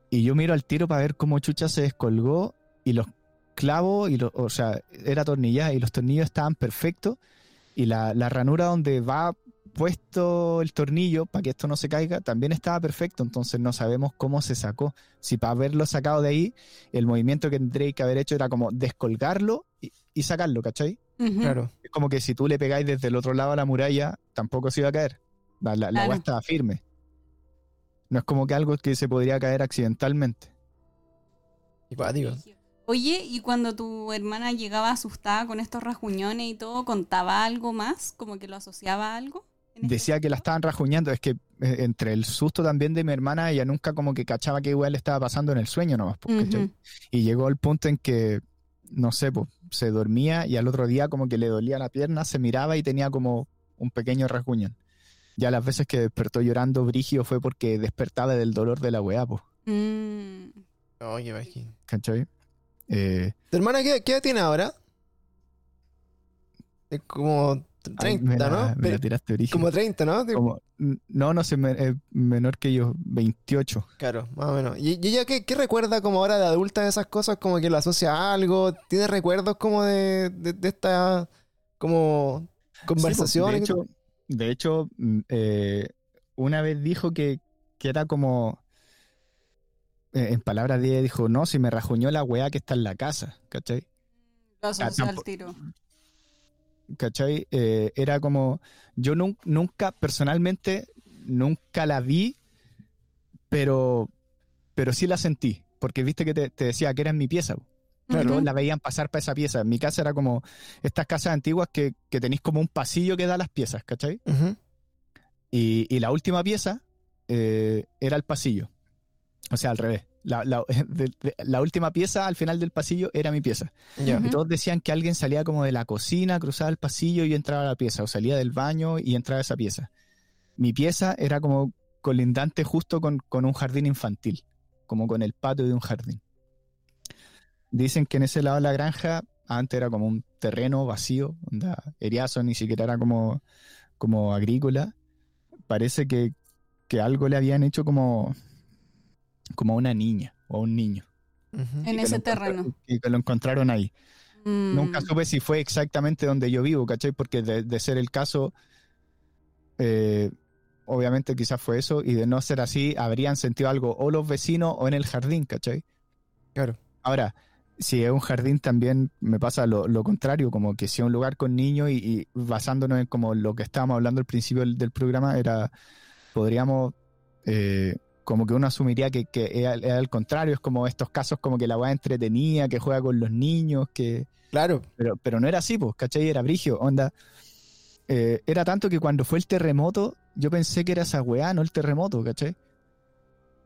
Y yo miro al tiro para ver cómo Chucha se descolgó y los clavos, y los, o sea, era tornillada y los tornillos estaban perfectos. Y la, la ranura donde va puesto el tornillo para que esto no se caiga, también estaba perfecto, entonces no sabemos cómo se sacó. Si para haberlo sacado de ahí, el movimiento que tendréis que haber hecho era como descolgarlo y, y sacarlo, ¿cachai? Claro. Es como que si tú le pegáis desde el otro lado a la muralla, tampoco se iba a caer. La, la, la Claro. estaba firme. No es como que algo que se podría caer accidentalmente. Y cuático. Oye, y cuando tu hermana llegaba asustada con estos rasguñones y todo, ¿contaba algo más? ¿Como que lo asociaba a algo? este- Decía que la estaban rajuñando. Es que eh, entre el susto también de mi hermana, ella nunca como que cachaba qué igual le estaba pasando en el sueño nomás. pues. Y llegó el punto en que, no sé, pues, se dormía y al otro día como que le dolía la pierna, se miraba y tenía como un pequeño rasguñón. Ya las veces que despertó llorando Brigio fue porque despertaba del dolor de la weá, pues, Mm. Oye, imagínate. ¿cachai? Eh, ¿Tu hermana qué, qué edad tiene ahora? Es como ay, 30, me la, ¿no? me la Pero- tiraste Brigio. como 30, ¿no? Como- no, no sé, es menor que yo, 28. Claro, más o menos. ¿Y, ella qué, qué recuerda como ahora de adulta de esas cosas? Como que lo asocia a algo. ¿Tiene recuerdos como de, de, de esta como conversación? Sí, pues, de hecho, de hecho mm, eh, una vez dijo que, que era como, eh, en palabras de ella, dijo, no, si me rajuñó la weá que está en la casa, ¿cachai? Lo asoció al tampo- tiro. ¿Cachai? Eh, era como, yo nun- nunca, personalmente, nunca la vi, pero, pero sí la sentí, porque viste que te, te decía que era en mi pieza. todos la veían pasar para esa pieza. En mi casa era como estas casas antiguas que, que tenéis como un pasillo que da las piezas, ¿cachai? Y, y la última pieza eh, era el pasillo. O sea, al revés. La, la- [LAUGHS] de- de- la última pieza al final del pasillo era mi pieza. Y todos decían que alguien salía como de la cocina, cruzaba el pasillo y entraba a la pieza. O salía del baño y entraba a esa pieza. Mi pieza era como colindante justo con, con un jardín infantil. Como con el patio de un jardín. Dicen que en ese lado de la granja antes era como un terreno vacío, onda, eriazo, ni siquiera era como, como agrícola. Parece que, que algo le habían hecho como, como a una niña o a un niño. En ese terreno. Y que lo encontraron ahí. Mm. Nunca supe si fue exactamente donde yo vivo, ¿cachai? Porque de, de ser el caso, eh, obviamente quizás fue eso, y de no ser así, habrían sentido algo o los vecinos o en el jardín, ¿cachai? Claro. Ahora, si es un jardín también me pasa lo, lo contrario, como que si es un lugar con niños y, y basándonos en como lo que estábamos hablando al principio del, del programa, era, podríamos, eh, como que uno asumiría que, que era, era al contrario, es como estos casos como que la weá entretenida, que juega con los niños, que... Claro. Pero, pero no era así, pues, ¿cachai? Era brigio, onda. Eh, era tanto que cuando fue el terremoto, yo pensé que era esa weá, no el terremoto, ¿cachai?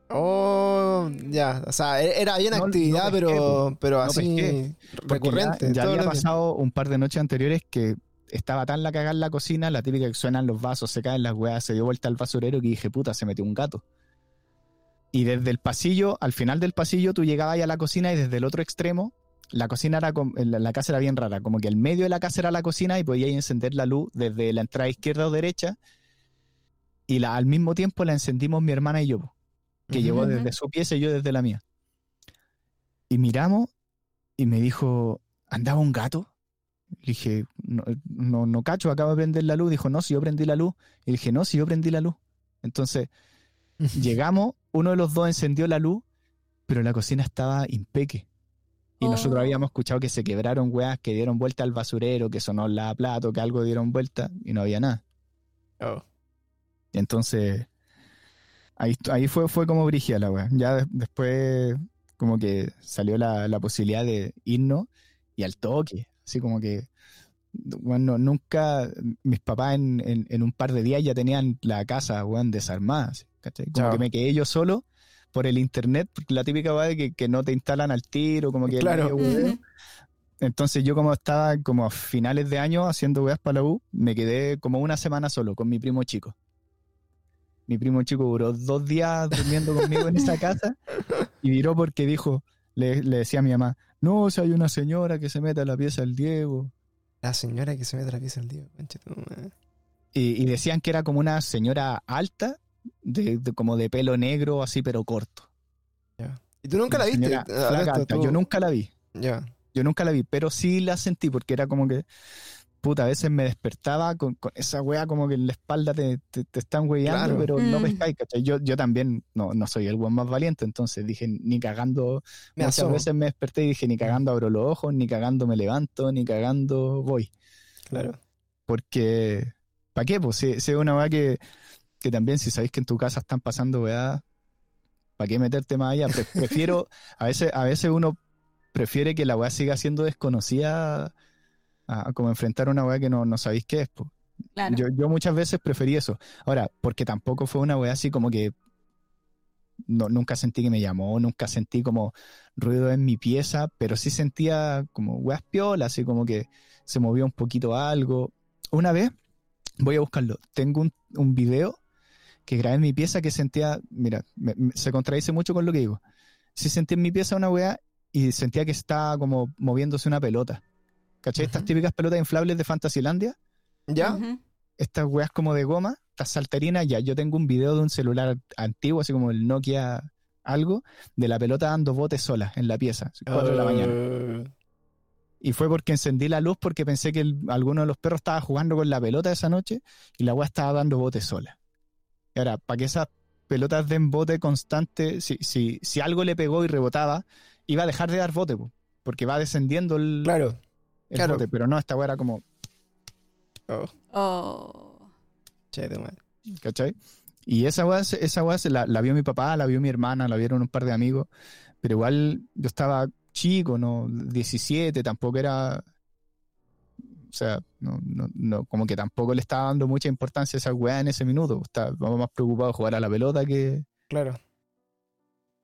Oh, ya. O sea, e- era bien No- actividad, no pesqué, pero, pero No así pesqué. Recurrente. Ya, había pasado un par de noches anteriores que estaba tan la cagada en la cocina, la típica que suenan los vasos, se caen las weas, se dio vuelta al basurero que dije, puta, se metió un gato. Y desde el pasillo, al final del pasillo, tú llegabas a la cocina y desde el otro extremo, la cocina era, la, la casa era bien rara, como que el medio de la casa era la cocina y podías encender la luz desde la entrada izquierda o derecha y la, al mismo tiempo la encendimos mi hermana y yo, que llegó Ujú. desde su pieza y yo desde la mía. Y miramos y me dijo, ¿andaba un gato? Le dije, no, no, no cacho, acabo de prender la luz. Dijo, no, si yo prendí la luz. Y dije, no, si yo prendí la luz. Entonces, [LAUGHS] llegamos, uno de los dos encendió la luz, pero la cocina estaba impeque. Y Oh. nosotros habíamos escuchado que se quebraron weas, que dieron vuelta al basurero, que sonó la plato, que algo dieron vuelta y no había nada. Oh. Y entonces, ahí, ahí fue, fue como brigia la wea. Ya de- después, como que salió la, la posibilidad de irnos y al toque. Así como que, bueno, nunca, mis papás en, en- en un par de días ya tenían la casa, weón, desarmada. así, ¿cachai? Como Chao. que me quedé yo solo por el internet, porque la típica weá de que, que no te instalan al tiro, como que... Claro. Entonces yo como estaba como a finales de año haciendo weas para la U, me quedé como una semana solo con mi primo chico. Mi primo chico duró dos días durmiendo conmigo en esa casa y viró porque dijo, le, le decía a mi mamá, no, si hay una señora que se mete a la pieza del Diego. La señora que se mete a la pieza del madre. Y, y decían que era como una señora alta, de, de- como de pelo negro así, pero corto. Ya. ¿Y tú nunca la Una viste? Ah, flaca, esto, alta. tú- Yo nunca la vi. Ya. Yo nunca la vi, pero sí la sentí porque era como que puta, a veces me despertaba con, con esa weá como que en la espalda te, te, te están weyando, Claro. pero no Mm. pescáis, ¿cachai? Yo, yo también no, no soy el weón más valiente, entonces dije, ni cagando, Me muchas asomo. veces me desperté y dije, ni cagando abro los ojos, ni cagando me levanto, ni cagando voy. Claro. Porque, ¿para qué? Pues si, si es una weá que, que también, si sabéis que en tu casa están pasando weá, ¿para qué meterte más allá? Pre- [LAUGHS] prefiero, a veces, a veces uno prefiere que la weá siga siendo desconocida a, a como enfrentar una weá que no, no sabéis qué es. po. Claro. Yo, yo muchas veces preferí eso. Ahora, porque tampoco fue una weá así como que no, nunca sentí que me llamó, nunca sentí como ruido en mi pieza, pero sí sentía como weas piolas, así como que se movió un poquito algo. Una vez, voy a buscarlo, tengo un, un video que grabé en mi pieza que sentía, mira, me- me- se contradice mucho con lo que digo. Sí sentí en mi pieza una wea y sentía que estaba como moviéndose una pelota. ¿Cachai? Estas típicas pelotas inflables de Fantasylandia ¿Ya? Estas weas como de goma, estas salterinas, ya yo tengo un video de un celular antiguo, así como el Nokia algo, de la pelota dando botes sola en la pieza, así, 4 de la mañana. Uh, Y fue porque encendí la luz porque pensé que el- alguno de los perros estaba jugando con la pelota esa noche y la wea estaba dando botes sola. Y ahora, para que esas pelotas den bote constante, si, si, si algo le pegó y rebotaba, iba a dejar de dar bote, po, porque va descendiendo el, Claro. el claro. bote, pero no, esta wea era como, Oh, Oh. che, de madre. ¿cachai? Y esa weá, esa weá se la, la vio mi papá, la vio mi hermana, la vieron un par de amigos, pero igual yo estaba chico, ¿no? 17, tampoco era... O sea, no, no, no, como que tampoco le estaba dando mucha importancia a esa weá en ese minuto. Estaba más preocupado de jugar a la pelota que... Claro.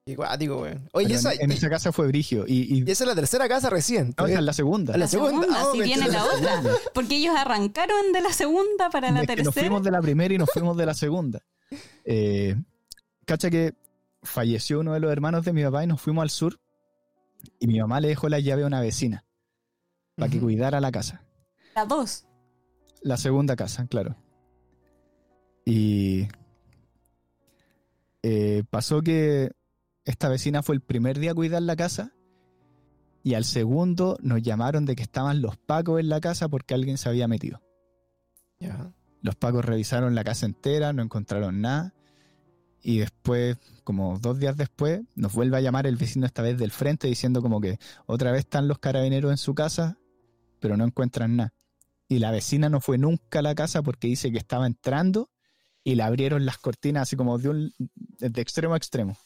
Iguático, weón. Oye, y pero esa, en, en esa casa fue brigio. Y, y- y esa es la tercera casa recién. no, esa es la segunda. A la segunda. Ah, si viene la otra. Porque ellos arrancaron de la segunda para la Es que nos tercera. fuimos de la primera y nos fuimos de la segunda. Eh, cacha que falleció uno de los hermanos de mi papá y nos fuimos al sur y mi mamá le dejó la llave a una vecina para que cuidara la casa. La dos. La segunda casa, claro. Y eh, pasó que esta vecina fue el primer día a cuidar la casa y al segundo nos llamaron de que estaban los pacos en la casa porque alguien se había metido. Ya. Los pacos revisaron la casa entera, no encontraron nada. Y después, como dos días después, nos vuelve a llamar el vecino esta vez del frente diciendo como que otra vez están los carabineros en su casa, pero no encuentran nada. Y la vecina no fue nunca a la casa porque dice que estaba entrando y le abrieron las cortinas así como de, un, de extremo a extremo.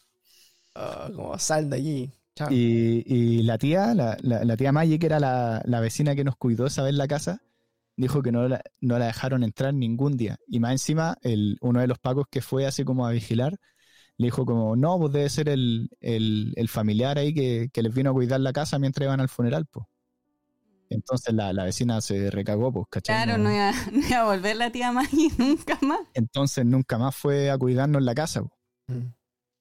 Ah, como sal de allí. Chao. Y, y la tía, la, la- la tía Maggie, que era la, la vecina que nos cuidó esa vez la casa, dijo que no la, no la dejaron entrar ningún día. Y más encima, el, uno de los pacos que fue así como a vigilar, le dijo como, no, pues debe ser el, el- el familiar ahí que, que les vino a cuidar la casa mientras iban al funeral, pues. Entonces la, la vecina se recagó, pues, ¿cachai? Claro, No- no iba, [LAUGHS] no iba a volver la tía Maggie [LAUGHS] nunca más. Entonces nunca más fue a cuidarnos en la casa, po. Mm.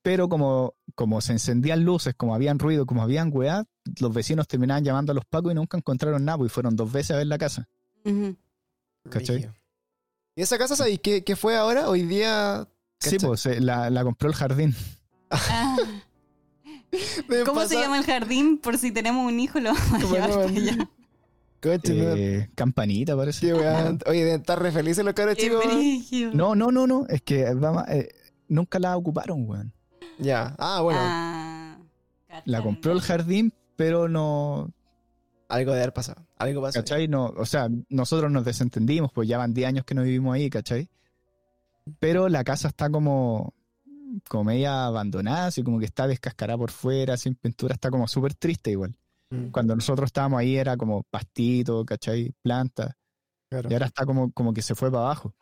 Pero como, como se encendían luces, como habían ruido, como habían weá, los vecinos terminaban llamando a los pacos y nunca encontraron nada, pues, y fueron dos veces a ver la casa. ¿Cachai? ¿Y esa casa, sabéis qué, qué fue ahora? Hoy día. Sí, pues se- la, la compró el jardín. Ah, [LAUGHS] ¿Cómo pasa- se llama el jardín? Por si tenemos un hijo, lo vamos a llevar no, Eh, campanita, parece. Oye, deben estar re felices los cabros chicos. No, no, no, no. Es que vamos, eh, nunca la ocuparon, weón. Ya. Ah, bueno. Ah, La compró el jardín, pero no. Algo de haber pasado. Algo pasó. ¿Cachai? No, o sea, nosotros nos desentendimos, pues ya van 10 años que no vivimos ahí, ¿cachai? Pero la casa está como, como media abandonada, así como que está descascarada por fuera, sin pintura, está como súper triste igual. Mm, Cuando nosotros estábamos ahí era como pastito, ¿cachai? Planta. claro, Y ahora está como, como que se fue para abajo.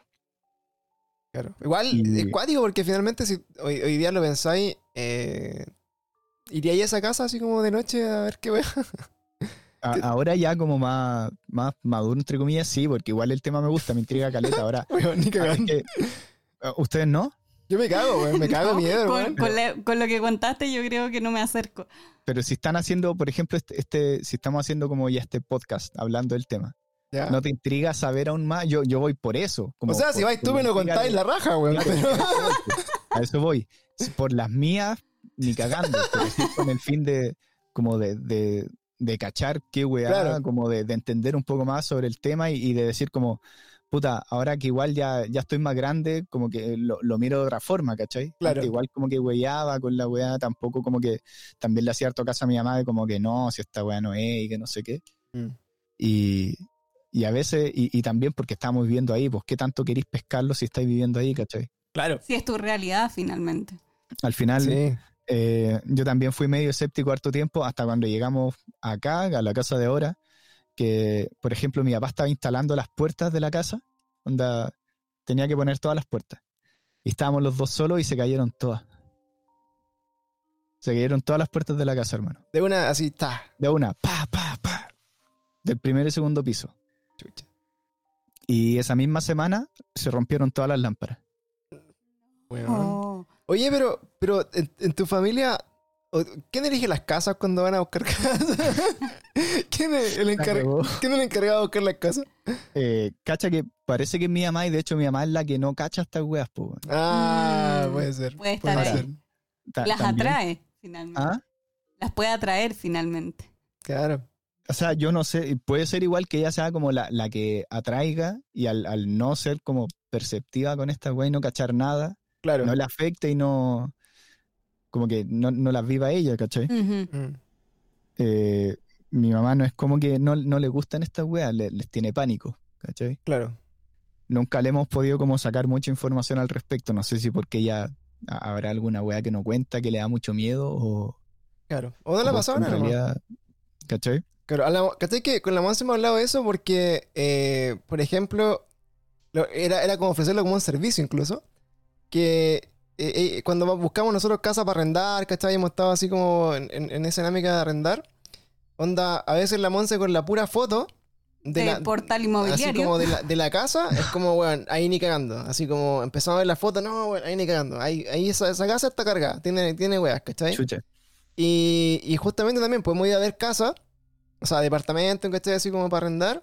claro. Igual Y- es cuático porque finalmente si hoy, hoy día lo pensáis, eh, iría a esa casa así como de noche a ver qué [LAUGHS] ¿Qué? ahora ya como más, más maduro, entre comillas, sí, porque igual el tema me gusta, me intriga caleta. Ahora, [LAUGHS] ni que- ¿ustedes no? Yo me cago, weón. Me [LAUGHS] cago No, miedo, con, weón. con la- con lo que contaste, yo creo que no me acerco. Pero si están haciendo, por ejemplo, este, este- si estamos haciendo como ya este podcast hablando del tema, Ya. ¿no te intriga saber aún más? Yo, yo voy por eso. como o sea, si vais tú me lo contáis la raja, pero- A eso voy. Si Por las mías, ni cagando. Pero sí con el fin de, como de, de, de cachar qué weá, Claro. como de, de entender un poco más sobre el tema y, y de decir como, puta, ahora que igual ya, ya estoy más grande, como que lo, lo miro de otra forma, ¿cachai? Claro. Antes igual como que weyaba con la weá, tampoco como que también le hacía harto caso a mi mamá de como que no, si esta weá no es y que no sé qué. Mm. Y, y a veces, y, y también porque estamos viviendo ahí, pues qué tanto queréis pescarlo si estáis viviendo ahí, ¿cachai? Claro. Si es tu realidad finalmente. Al final, Sí. eh, yo también fui medio escéptico harto tiempo hasta cuando llegamos acá, a la casa de ahora, que, por ejemplo, mi papá estaba instalando las puertas de la casa, onda, tenía que poner todas las puertas. Y estábamos los dos solos y se cayeron todas. Se cayeron todas las puertas de la casa, hermano. De una, así está. De una, pa, pa, pa. Del primer y segundo piso. Chucha. Y esa misma semana se rompieron todas las lámparas. Oh. Oye, pero, pero en, en tu familia, ¿quién elige las casas cuando van a buscar casas? [LAUGHS] ¿Quién es el, encar- cagó. ¿Quién es el encargado de buscar las casas? Eh, cacha que parece que es mi mamá y de hecho mi mamá es la que no cacha estas weas, po. Ah, Mm, puede ser. puede estar puede ahí. ser. Las también- atrae finalmente. ¿Ah? Las puede atraer finalmente. Claro. O sea, yo no sé, puede ser igual que ella sea como la, la que atraiga y al, al no ser como perceptiva con esta wea y no cachar nada, Claro. no le afecte y no, como que no, no las viva ella, ¿cachai? Eh, mi mamá no es como que no, no le gustan estas weas, le- les tiene pánico, ¿cachai? Claro. Nunca le hemos podido como sacar mucha información al respecto, no sé si porque ella ha- habrá alguna wea que no cuenta, que le da mucho miedo o... Claro. ¿O nada? en nomás? realidad, ¿Cachai? Claro, la- ¿cachai que con la Monse hemos hablado de eso? Porque, eh, por ejemplo, lo- era, era como ofrecerlo como un servicio incluso. Que eh, eh, cuando buscamos nosotros casa para arrendar, ¿cachai? Hemos estado así como en, en- en esa dinámica de arrendar. Onda, a veces la Monse con la pura foto de, De la, portal así inmobiliario. como de la, de la casa, es como, weón, ahí ni cagando. Así como empezamos a ver la foto, no, weón, ahí ni cagando. Ahí, ahí esa, esa casa está cargada, tiene, tiene weas, ¿cachai? Chucha. Y, y justamente también podemos ir a ver casa, o sea, departamento, ¿cachai? Así como para arrendar.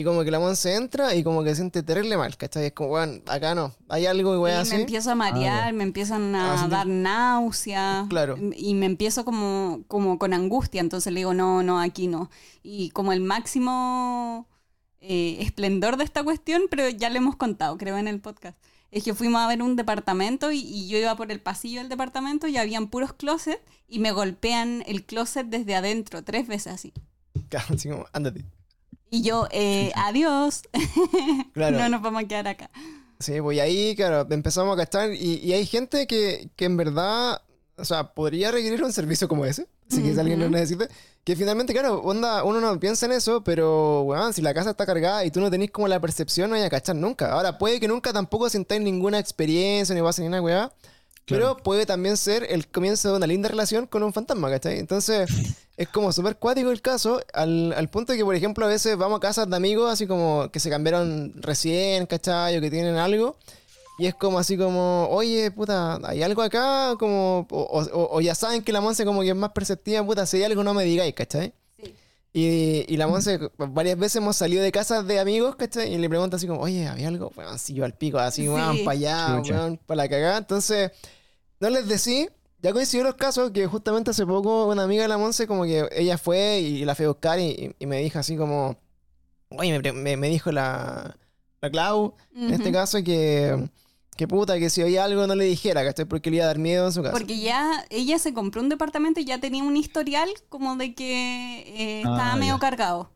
Y como que la Monse entra y como que se siente terrible mal, ¿cachai? Es como, weón, acá no, hay algo y Y weón me así. empiezo a marear, me empiezan a Ah, sí. dar náusea. Claro. Y me empiezo como, como con angustia. Entonces le digo, no, no, aquí no. Y como el máximo eh, esplendor de esta cuestión, pero ya le hemos contado, creo, en el podcast. Es que fuimos a ver un departamento y, y yo iba por el pasillo del departamento y habían puros closets y me golpean el closet desde adentro tres veces así. [LAUGHS] Así como, ándate. Y yo, eh, adiós. [LAUGHS] Claro. no nos vamos a quedar acá. Sí, pues y ahí, claro, empezamos a cachar. Y, y hay gente que, que en verdad, o sea, podría requerir un servicio como ese. Así que si alguien lo necesita. Que finalmente, claro, onda, uno no piensa en eso, pero, weón, si la casa está cargada y tú no tenés como la percepción, no hay a cachar nunca. Ahora, puede que nunca tampoco sintáis ninguna experiencia ni pase ni una weá. Pero puede también ser el comienzo de una linda relación con un fantasma, ¿cachai? Entonces, [LAUGHS] es como súper cuático el caso, al, al punto de que, por ejemplo, a veces vamos a casas de amigos así como que se cambiaron recién, ¿cachai? O que tienen algo. Y es como así como, oye, puta, ¿hay algo acá? Como, o, o- o ya saben que la Monse como que es más perceptiva, puta, si hay algo no me digáis, ¿cachai? Sí. Y, y la Monse, varias veces hemos salido de casas de amigos, ¿cachai? Y le pregunta así como, oye, ¿había algo? Bueno, yo al pico, así, Sí. weón, para allá, weón, para la cagada. Entonces, no les decí. Ya coincidió los casos que justamente hace poco una amiga de la Monse como que ella fue y la fue a buscar y, y me dijo así como, oye, me, pre- me- me dijo la, la Clau, en este caso, que, que puta, que si oía algo no le dijera, ¿cachai? Porque le iba a dar miedo en su casa. Porque ya ella se compró un departamento y ya tenía un historial como de que eh, Ah, estaba medio ya. cargado.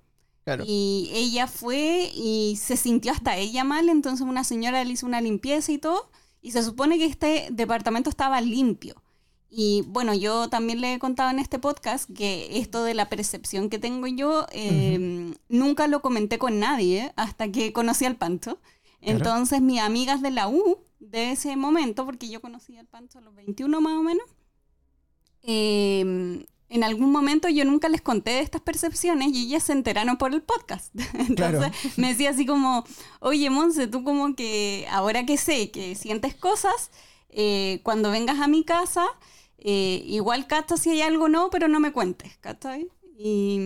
Claro. Y ella fue y se sintió hasta ella mal, entonces una señora le hizo una limpieza y todo, y se supone que este departamento estaba limpio. Y bueno, yo también le he contado en este podcast que esto de la percepción que tengo yo, eh, nunca lo comenté con nadie hasta que conocí al Pancho. Claro. Entonces mis amigas de la U de ese momento, porque yo conocí al Pancho a los 21 más o menos, eh, en algún momento yo nunca les conté de estas percepciones y ellas se enteraron por el podcast. [LAUGHS] Entonces Claro. me decía así como, oye Monse, tú como que ahora que sé que sientes cosas, eh, cuando vengas a mi casa, eh, igual cachas si hay algo o no, pero no me cuentes, ¿cachai? Y,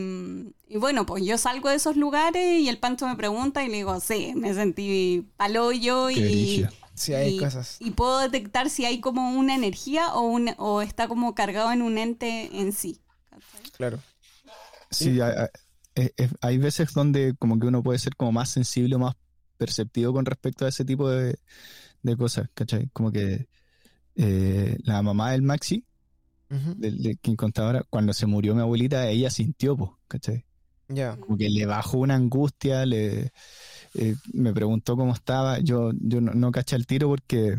y bueno, pues yo salgo de esos lugares y el pancho me pregunta y le digo, sí, me sentí paloyo Qué y. Sí, hay y- cosas. y puedo detectar si hay como una energía o, un, o está como cargado en un ente en sí. Claro. Sí, hay, hay veces donde como que uno puede ser como más sensible o más perceptivo con respecto a ese tipo de, de cosas, ¿cachai? Como que eh, la mamá del Maxi, del, quien contaba ahora, cuando se murió mi abuelita, ella sintió, pues, ¿cachai? Ya. Como que le bajó una angustia, le eh, me preguntó cómo estaba. Yo, yo no, no caché el tiro porque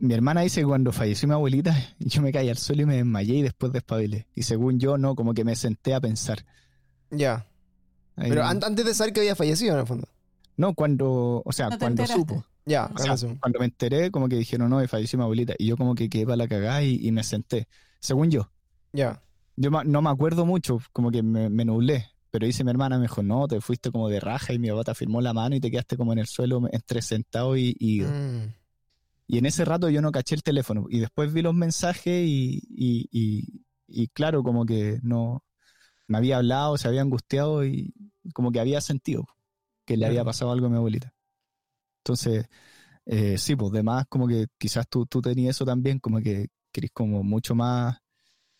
mi hermana dice que cuando falleció mi abuelita, [LAUGHS] yo me caí al suelo y me desmayé y después despabilé. Y según yo, no, como que me senté a pensar. Ya. Pero antes de saber que había fallecido, en el fondo. No, cuando, o sea, cuando supo. Ya, cuando me enteré, como que dijeron, no, falleció mi abuelita. Y yo como que quedé para la cagada y, me senté. Según yo. Ya. Yo no me acuerdo mucho, como que me, me, nublé. Pero dice mi hermana, me dijo, no, te fuiste como de raja y mi papá te afirmó la mano y te quedaste como en el suelo entre sentado y... Y, mm. y en ese rato yo no caché el teléfono. Y después vi los mensajes y, y, y claro, como que no... Me había hablado, se había angustiado y como que había sentido que le había pasado algo a mi abuelita. Entonces, eh, sí, pues demás como que quizás tú, tú tenías eso también, como que eres como mucho más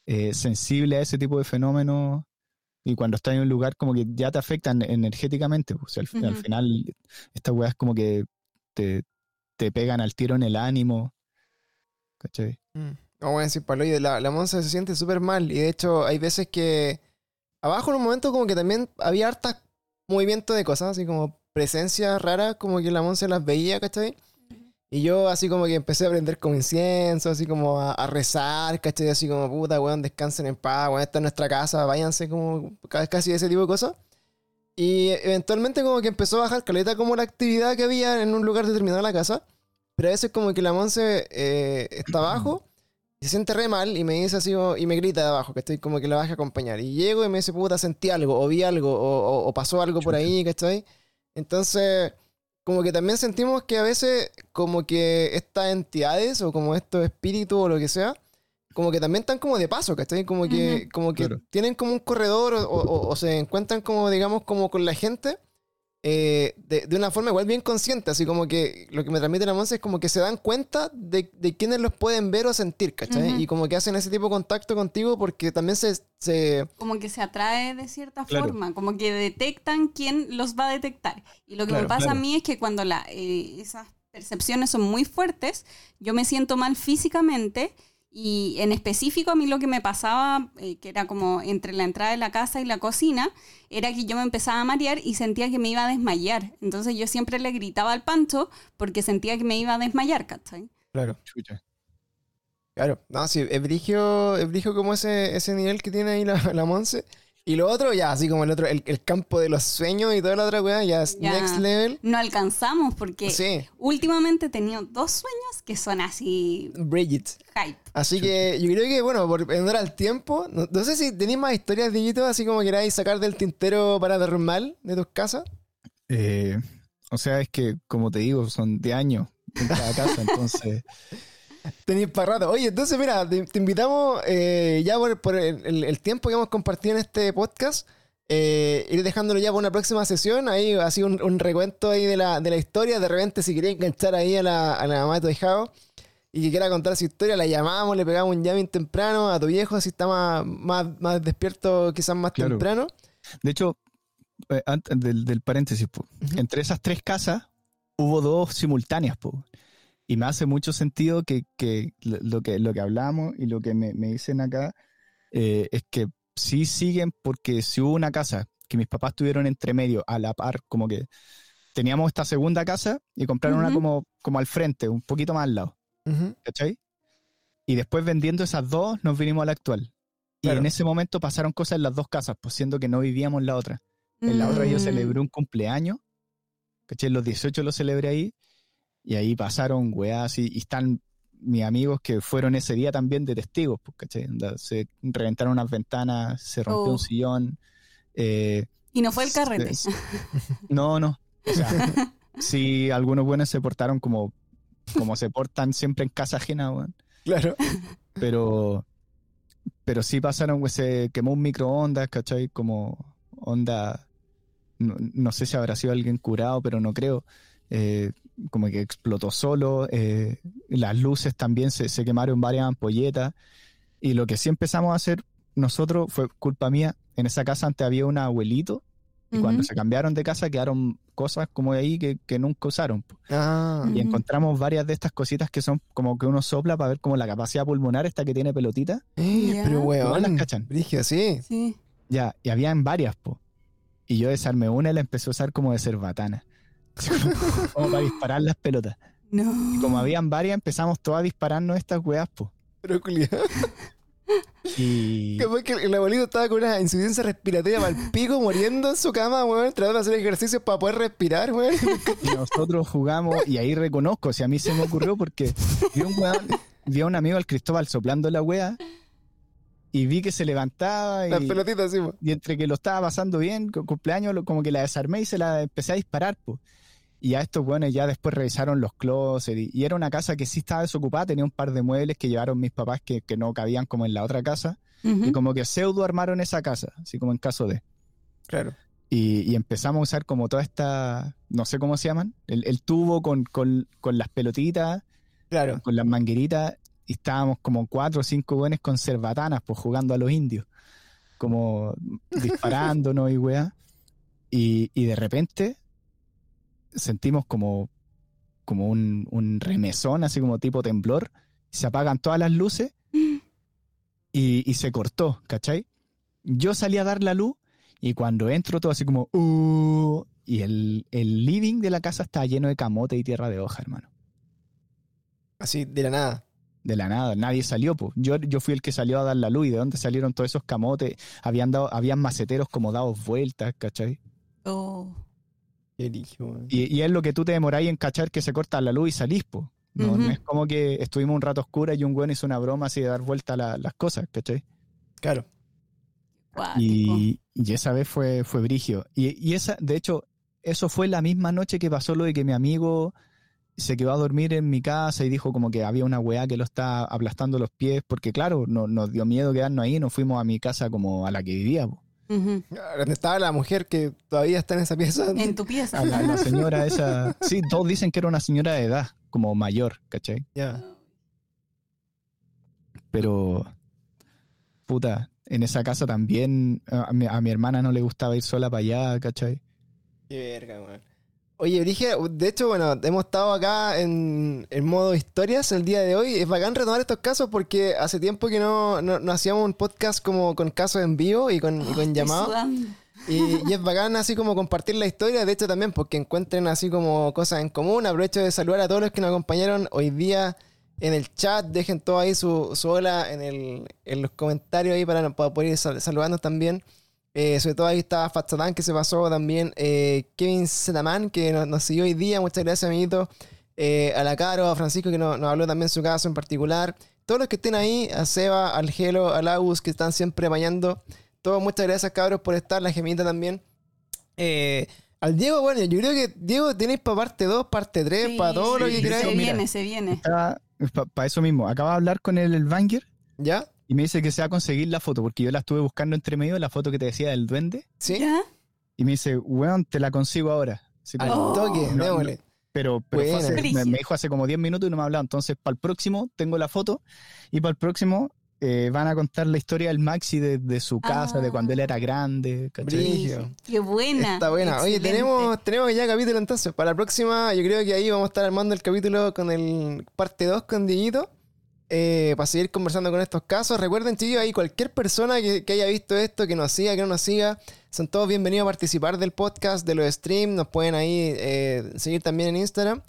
eh, sensible a ese tipo de fenómenos y cuando estás en un lugar como que ya te afectan energéticamente. Pues, al, final, estas weas como que te, pegan al tiro en el ánimo. ¿Cachai? Mm. No voy a decir palo, y la, la monza se siente súper mal. Y de hecho, hay veces que abajo en un momento como que también había hartas movimiento de cosas, así como presencias raras, como que la monza las veía, ¿cachai? Y yo así como que empecé a aprender con incienso, así como a, rezar, ¿cachai? Así como, puta, weón, descansen en paz, weón, esta es nuestra casa, váyanse, como casi ese tipo de cosas. Y eventualmente como que empezó a bajar caleta como la actividad que había en un lugar determinado de la casa. Pero a veces como que la Monse eh, está abajo y [CLEARS THROAT] se siente re mal y me dice así y me grita de abajo, que estoy como que la baje a acompañar. Y llego y me dice, puta, sentí algo, o vi algo, o, o pasó algo por ahí, ¿cachai? Entonces como que también sentimos que a veces como que estas entidades o como estos espíritus o lo que sea, como que también están como de paso, ¿cachai? Como que, como que tienen como un corredor o, se encuentran como, digamos, como con la gente eh, de, una forma igual bien consciente, así como que lo que me transmite la Monse es como que se dan cuenta de, de quiénes los pueden ver o sentir, ¿cachai? Y como que hacen ese tipo de contacto contigo porque también se... se... Como que se atrae de cierta forma, como que detectan quién los va a detectar. Y lo que me pasa a mí es que cuando la, eh, esas percepciones son muy fuertes, yo me siento mal físicamente y en específico a mí lo que me pasaba, eh, que era como entre la entrada de la casa y la cocina, era que yo me empezaba a marear y sentía que me iba a desmayar. Entonces yo siempre le gritaba al pancho porque sentía que me iba a desmayar, ¿cachai? Claro. Claro, no, sí, es brigio, como ese, ese nivel que tiene ahí la, la Monse. Y lo otro, ya, así como el otro, el, campo de los sueños y toda la otra weá, ya es next level. No alcanzamos porque últimamente he tenido dos sueños que son así. Bridget. Hype. Así que yo creo que, bueno, por honor al tiempo, no, sé si tenéis más historias, Digito, así como queráis sacar del tintero para mal de tus casas. Eh, o sea, es que, como te digo, son de años en cada casa, [LAUGHS] entonces. Tenéis para rato. Oye, entonces, mira, te, invitamos eh, ya por, el, tiempo que hemos compartido en este podcast. Eh, ir dejándolo ya para una próxima sesión. Ahí así un, un recuento ahí de la, de la historia. De repente, si quería enganchar ahí a la, a la mamá de tu hijado y que quiera contar su historia, la llamamos, le pegamos un llamin temprano a tu viejo, si está más, más, despierto, quizás más temprano. De hecho, eh, antes del, paréntesis, entre esas tres casas hubo dos simultáneas. Po. Y me hace mucho sentido que, lo, que lo que hablamos y lo que me, dicen acá eh, es que sí siguen porque si hubo una casa que mis papás tuvieron entre medio, a la par, como que teníamos esta segunda casa y compraron una como, como al frente, un poquito más al lado. ¿Cachai? Y después vendiendo esas dos nos vinimos a la actual. Y en ese momento pasaron cosas en las dos casas, pues siendo que no vivíamos en la otra. En la otra yo mm. celebré un cumpleaños, ¿cachai? Los 18 lo celebré ahí y ahí pasaron weas y, y están mis amigos que fueron ese día también de testigos, pues, Se reventaron unas ventanas, se rompió un oh. sillón. Eh, y no fue el carrete. [LAUGHS] no, no. O sea, [LAUGHS] sí, algunos buenos se portaron como, como se portan siempre en casa ajena, weón. Claro. Pero, pero sí pasaron, se quemó un microondas, ¿cachai? Como onda, no, no, sé si habrá sido alguien curado, pero no creo. Eh, como que explotó solo, eh, las luces también se, se, quemaron varias ampolletas y lo que sí empezamos a hacer nosotros fue culpa mía, en esa casa antes había un abuelito y cuando se cambiaron de casa quedaron cosas como de ahí que, que nunca usaron. Ah, Y encontramos varias de estas cositas que son como que uno sopla para ver como la capacidad pulmonar esta que tiene pelotita. eh, Ya. pero Igual las weón. cachan. Sí. Ya, y habían varias, po. Y yo desarmé una y la empecé a usar como de cerbatana. [LAUGHS] como para disparar las pelotas. No. Y como habían varias, empezamos todas a dispararnos estas weas, po. Pero culiado. [LAUGHS] Y, [LAUGHS] Capaz que el abuelito estaba con una insuficiencia respiratoria para el pico, muriendo en su cama, weón, tratando de hacer ejercicios para poder respirar, weón. y nosotros jugamos, y ahí reconozco, si a mí se me ocurrió porque vi un weón, vi a un amigo al Cristóbal soplando la wea y vi que se levantaba Las y, pelotitas así, po. y entre que lo estaba pasando bien, con cumpleaños, lo- como que la desarmé y se la empecé a disparar, po. Y a estos buenos ya después revisaron los closets y, y era una casa que sí estaba desocupada, tenía un par de muebles que llevaron mis papás que, que no cabían como en la otra casa y como que pseudo armaron esa casa, así como en caso de... Claro. Y, y empezamos a usar como toda esta, no sé cómo se llaman, el, el tubo con, con, con las pelotitas, Claro. con las mangueritas, y estábamos como cuatro o cinco buenos con cerbatanas, pues jugando a los indios, como disparándonos y weá. Y, y de repente sentimos como, como un, un remesón, así como tipo temblor, se apagan todas las luces y, y se cortó, ¿cachai? Yo salí a dar la luz y cuando entro todo así como, "Uh", y el, el living de la casa está lleno de camote y tierra de hoja, hermano. Así, de la nada. De la nada, nadie salió, pues. Yo, yo fui el que salió a dar la luz y de dónde salieron todos esos camotes. Habían dado, habían maceteros como dados vueltas, ¿cachai? Oh. Qué weón. Y, y es lo que tú te demoráis en cachar que se corta la luz y salís, pues. No, es como que estuvimos un rato oscura y un güey hizo una broma así de dar vuelta a la- las cosas, ¿cachai? Claro. Y, y esa vez fue, fue brigio. Y, y esa, de hecho, eso fue la misma noche que pasó lo de que mi amigo se quedó a dormir en mi casa y dijo como que había una weá que lo está aplastando los pies, porque claro, no- nos dio miedo quedarnos ahí, nos fuimos a mi casa como a la que vivía, po. Donde estaba la mujer que todavía está en esa pieza. [LAUGHS] En tu pieza. a la, la señora esa. Sí, todos dicen que era una señora de edad, como mayor, ¿cachai? Ya. Pero, puta, en esa casa también a mi, a mi hermana no le gustaba ir sola para allá, ¿cachai? Qué verga, weón. Oye, Brige, de hecho, bueno, hemos estado acá en, en modo historias el día de hoy. Es bacán retomar estos casos porque hace tiempo que no, no, no hacíamos un podcast como con casos en vivo y con, y con llamados. y es bacán así como compartir la historia, de hecho también porque encuentren así como cosas en común. Aprovecho de saludar a todos los que nos acompañaron hoy día en el chat. Dejen todo ahí su, su hola en, el, en los comentarios ahí para, para poder ir sal- saludando también. Eh, sobre todo ahí está Fatsadán que se pasó también. eh, Kevin Zetaman que nos, nos siguió hoy día. Muchas gracias, amiguito. Eh, a la Caro, a Francisco que nos, nos habló también su caso en particular. Todos los que estén ahí, a Seba, al Gelo, al Agus que están siempre apañando. Todos, muchas gracias, cabros, por estar. La gemita también. Eh, al Diego, bueno, yo creo que Diego tenéis para parte 2, parte 3, Sí, para todo lo sí, que sí, queráis. Se mira. viene, se viene. Para eso mismo, acaba de hablar con el, el Banger ¿Ya? Y me dice que se va a conseguir la foto, porque yo la estuve buscando entre medio, la foto que te decía del duende, ¿Sí? ¿Ya? y me dice, weón, te la consigo ahora. Así Al toque, No, démosle. Pero, pero hace- me, dijo hace como 10 minutos y no me ha hablado. Entonces, para el próximo tengo la foto y para el próximo eh, van a contar la historia del Maxi de, de su casa, de cuando él era grande. Qué buena. Está buena. Oye, tenemos, tenemos ya capítulo entonces. Para la próxima, yo creo que ahí vamos a estar armando el capítulo con el parte 2 con Dieguito. Eh, para seguir conversando con estos casos. Recuerden, chicos, ahí cualquier persona que, haya visto esto, que nos siga, que no nos siga, son todos bienvenidos a participar del podcast, de los streams. Nos pueden ahí eh, seguir también en Instagram,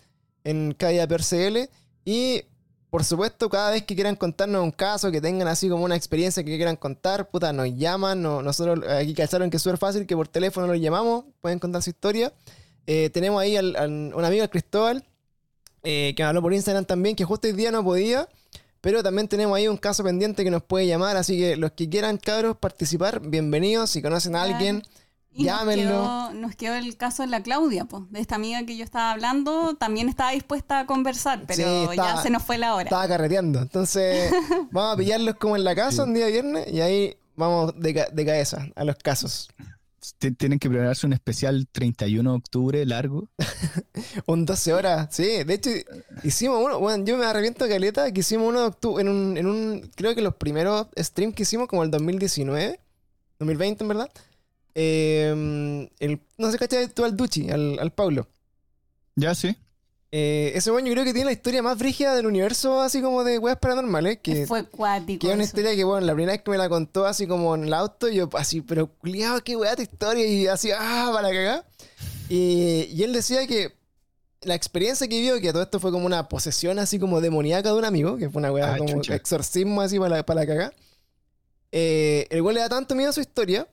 en Calle PRCL. Y por supuesto, cada vez que quieran contarnos un caso, que tengan así como una experiencia que quieran contar, puta, nos llaman. no- nosotros aquí cacharon que es súper fácil, que por teléfono los llamamos, pueden contar su historia. Eh, tenemos ahí al- un amigo, Cristóbal, que habló por Instagram también, que justo hoy día no podía. Pero también tenemos ahí un caso pendiente que nos puede llamar. Así que los que quieran, cabros, participar, bienvenidos. Si conocen a alguien, Y nos llámenlo. quedó, nos quedó el caso de la Claudia, po, de esta amiga que yo estaba hablando. También estaba dispuesta a conversar, pero Sí, ya se nos fue la hora. estaba carreteando. Entonces, [LAUGHS] vamos a pillarlos como en la casa un día viernes y ahí vamos de, ca- de cabeza a los casos. Tienen que prepararse un especial 31 de octubre largo. [LAUGHS] Un 12 horas, sí. De hecho, hicimos uno. Bueno, yo me arrepiento caleta que hicimos uno de octu- en un, en un. Creo que los primeros streams que hicimos, como el 2019. 2020 en verdad. Eh, el, no sé, ¿cachai? Tú al Duchi, al, al Paulo. Ya, sí. Eh, ese weón yo creo que tiene la historia más brígida del universo, así como de weas paranormales. Que, Fue cuático. que es una eso. historia que, bueno, la primera vez que me la contó así como en el auto, yo así, pero culiado, qué wea tu historia. Y así, ah, para cagar. Y, y él decía que la experiencia que vio, que todo esto fue como una posesión así como demoníaca de un amigo, que fue una wea Ah, como chucha. exorcismo así para la, para la cagar. Eh, el weón le da tanto miedo a su historia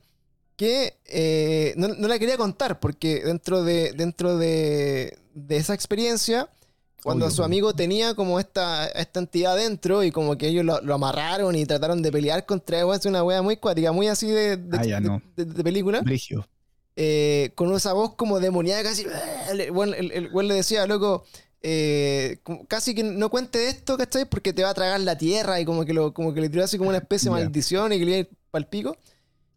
que eh, no, no la quería contar, porque dentro de, dentro de, de esa experiencia, cuando Obvio, su amigo tenía como esta, esta entidad dentro y como que ellos lo, lo amarraron y trataron de pelear contra él, es una wea muy cuática, muy así de, de, Ah, ya, de- no. de- de película Brigio. eh, con esa voz como demoníaca, así. El güey el, el le decía, loco, eh, casi que no cuente esto, ¿cachai? Porque te va a tragar la tierra y como que, lo, como que le tiró así como una especie de maldición y que le iba pa'l pico.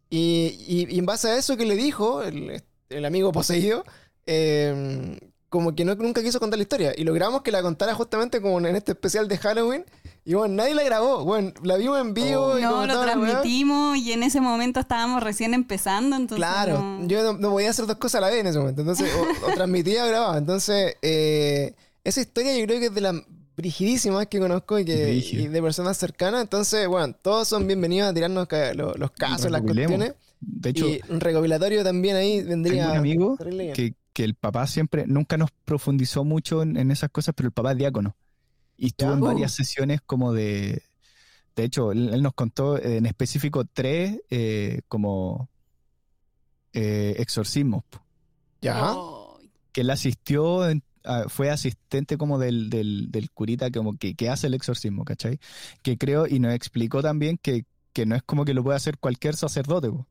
Y, y- y en base a eso que le dijo el, el amigo poseído, eh, como que no, nunca quiso contar la historia. Y logramos que la contara justamente como en este especial de Halloween. Y bueno, nadie la grabó. Bueno, la vimos en vivo. y No, lo transmitimos y en ese momento estábamos recién empezando, entonces Claro, no- yo no, no podía hacer dos cosas a la vez en ese momento. Entonces, o, o [LAUGHS] transmitía o grababa. Entonces, eh, esa historia yo creo que es de las brigidísimas que conozco y, que, y de personas cercanas. Entonces, bueno, todos son bienvenidos a tirarnos ca- lo- los, casos, las cuestiones. De hecho, y un recopilatorio también ahí vendría. tengo un amigo que, que el papá siempre, nunca nos profundizó mucho en, en esas cosas, pero el papá es diácono. Y estuvo en varias sesiones como de... De hecho, él, él nos contó en específico tres eh, como eh, exorcismos. Ya. Oh, Que él asistió, en- a- fue asistente como del, del, del curita como que, que hace el exorcismo, ¿cachai? Que creo, y nos explicó también que, que no es como que lo puede hacer cualquier sacerdote. po.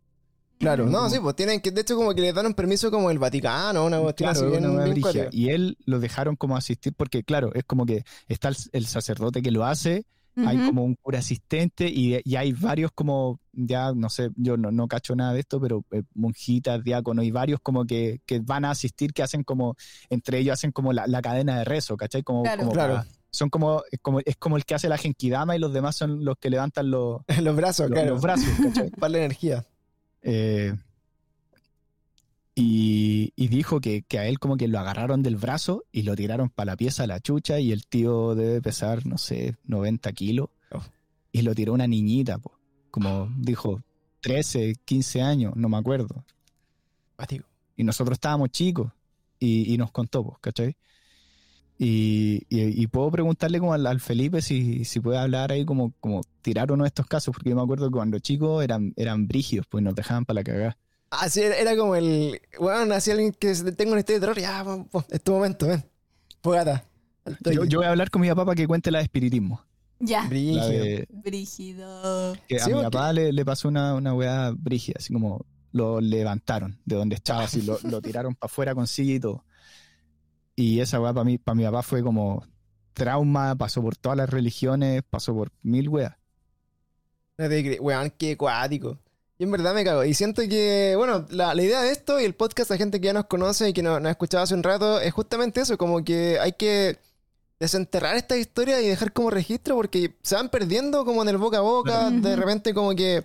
Claro, no, sí, pues tienen que, de hecho, como que le dan un permiso como el Vaticano, una cuestión Claro, así bien, una bien. Y él lo dejaron como asistir porque, claro, es como que está el, el sacerdote que lo hace, hay como un cura asistente y, y hay varios como, ya no sé, yo no, no cacho nada de esto, pero eh, monjitas, diáconos y varios como que, que van a asistir, que hacen como, entre ellos hacen como la, la cadena de rezo, ¿cachai? Como, Claro. como Claro. para- son como, es como, es como el que hace la genkidama y los demás son los que levantan los, [LAUGHS] los brazos, los, claro. los brazos, ¿cachai? [LAUGHS] Para la energía. Eh, y, y dijo que, que a él como que lo agarraron del brazo y lo tiraron para la pieza a la chucha y el tío debe pesar, no sé, 90 kilos. Oh. Y lo tiró una niñita, po. como dijo, 13, 15 años, no me acuerdo. Y nosotros estábamos chicos y, y nos contó, ¿cachai? Y, y- y puedo preguntarle como al, al Felipe si, si puede hablar ahí como, como tirar uno de estos casos, porque yo me acuerdo que cuando chicos eran, eran brígidos, pues nos dejaban para la cagada. Así era, era como el. Bueno, así alguien que tenga una historia de terror. Ya, es tu momento, ven. Fogata. Yo, yo voy a hablar con mi papá para que cuente la de espiritismo. Ya. Brígido. de- Brígido. que Sí, a mi papá le, le pasó una, una weá brígida, así como lo levantaron de donde estaba, así lo, lo tiraron para afuera con silla y todo. Y esa weá para mí, para mi papá fue como trauma, pasó por todas las religiones, pasó por mil weas. No te cre- Weón, qué cuático. Y en verdad me cago. Y siento que, bueno, la, la idea de esto y el podcast, la gente que ya nos conoce y que nos, nos ha escuchado hace un rato, es justamente eso, como que hay que desenterrar esta historia y dejar como registro porque se van perdiendo como en el boca a boca. Claro. De repente como que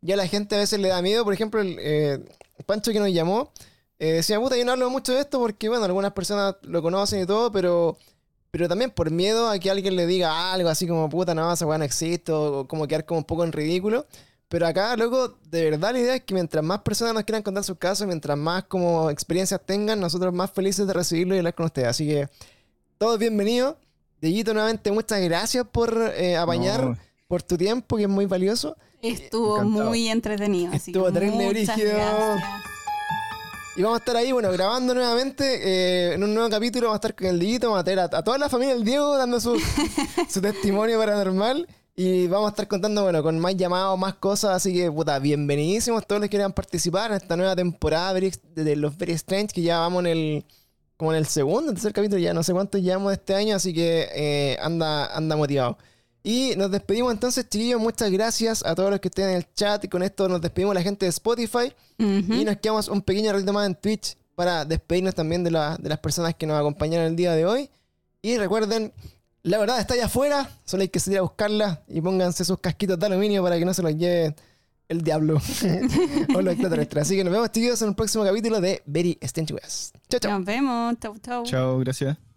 ya la gente a veces le da miedo. Por ejemplo, el eh, Pancho que nos llamó eh, decía, puta, yo no hablo mucho de esto porque, bueno, algunas personas lo conocen y todo, pero... Pero también por miedo a que alguien le diga algo así como, puta, no, esa weá no existe, o como quedar como un poco en ridículo. Pero acá, loco, de verdad la idea es que mientras más personas nos quieran contar sus casos, mientras más como experiencias tengan, nosotros más felices de recibirlo y hablar con ustedes. Así que, todos bienvenidos. Dieguito, nuevamente, muchas gracias por eh, apañar, No, por tu tiempo, que es muy valioso. Estuvo Encantado. muy entretenido. Estuvo terrible brígido. Y vamos a estar ahí, bueno, grabando nuevamente eh, en un nuevo capítulo. Vamos a estar con el Dieguito, vamos a tener a, a toda la familia del Diego dando su, [LAUGHS] su testimonio paranormal. Y vamos a estar contando, bueno, con más llamados, más cosas. Así que, puta, bienvenidísimos todos los que quieran participar en esta nueva temporada de los Very Strange, que ya vamos en el, como en el segundo, tercer capítulo, ya no sé cuántos llevamos de este año, así que eh, anda, anda motivado. Y nos despedimos entonces, chiquillos. Muchas gracias a todos los que estén en el chat. Y con esto nos despedimos la gente de Spotify. Y nos quedamos un pequeño ratito más en Twitch para despedirnos también de, la- de las personas que nos acompañaron el día de hoy. Y recuerden, la verdad está allá afuera, solo hay que salir a buscarla y pónganse sus casquitos de aluminio para que no se los lleven el diablo [LAUGHS] [LAUGHS] o los extraterrestres. Así que nos vemos, chicos, en el próximo capítulo de Very Strange West. Chao, chao. Nos vemos. Chau, chau. Chao, gracias.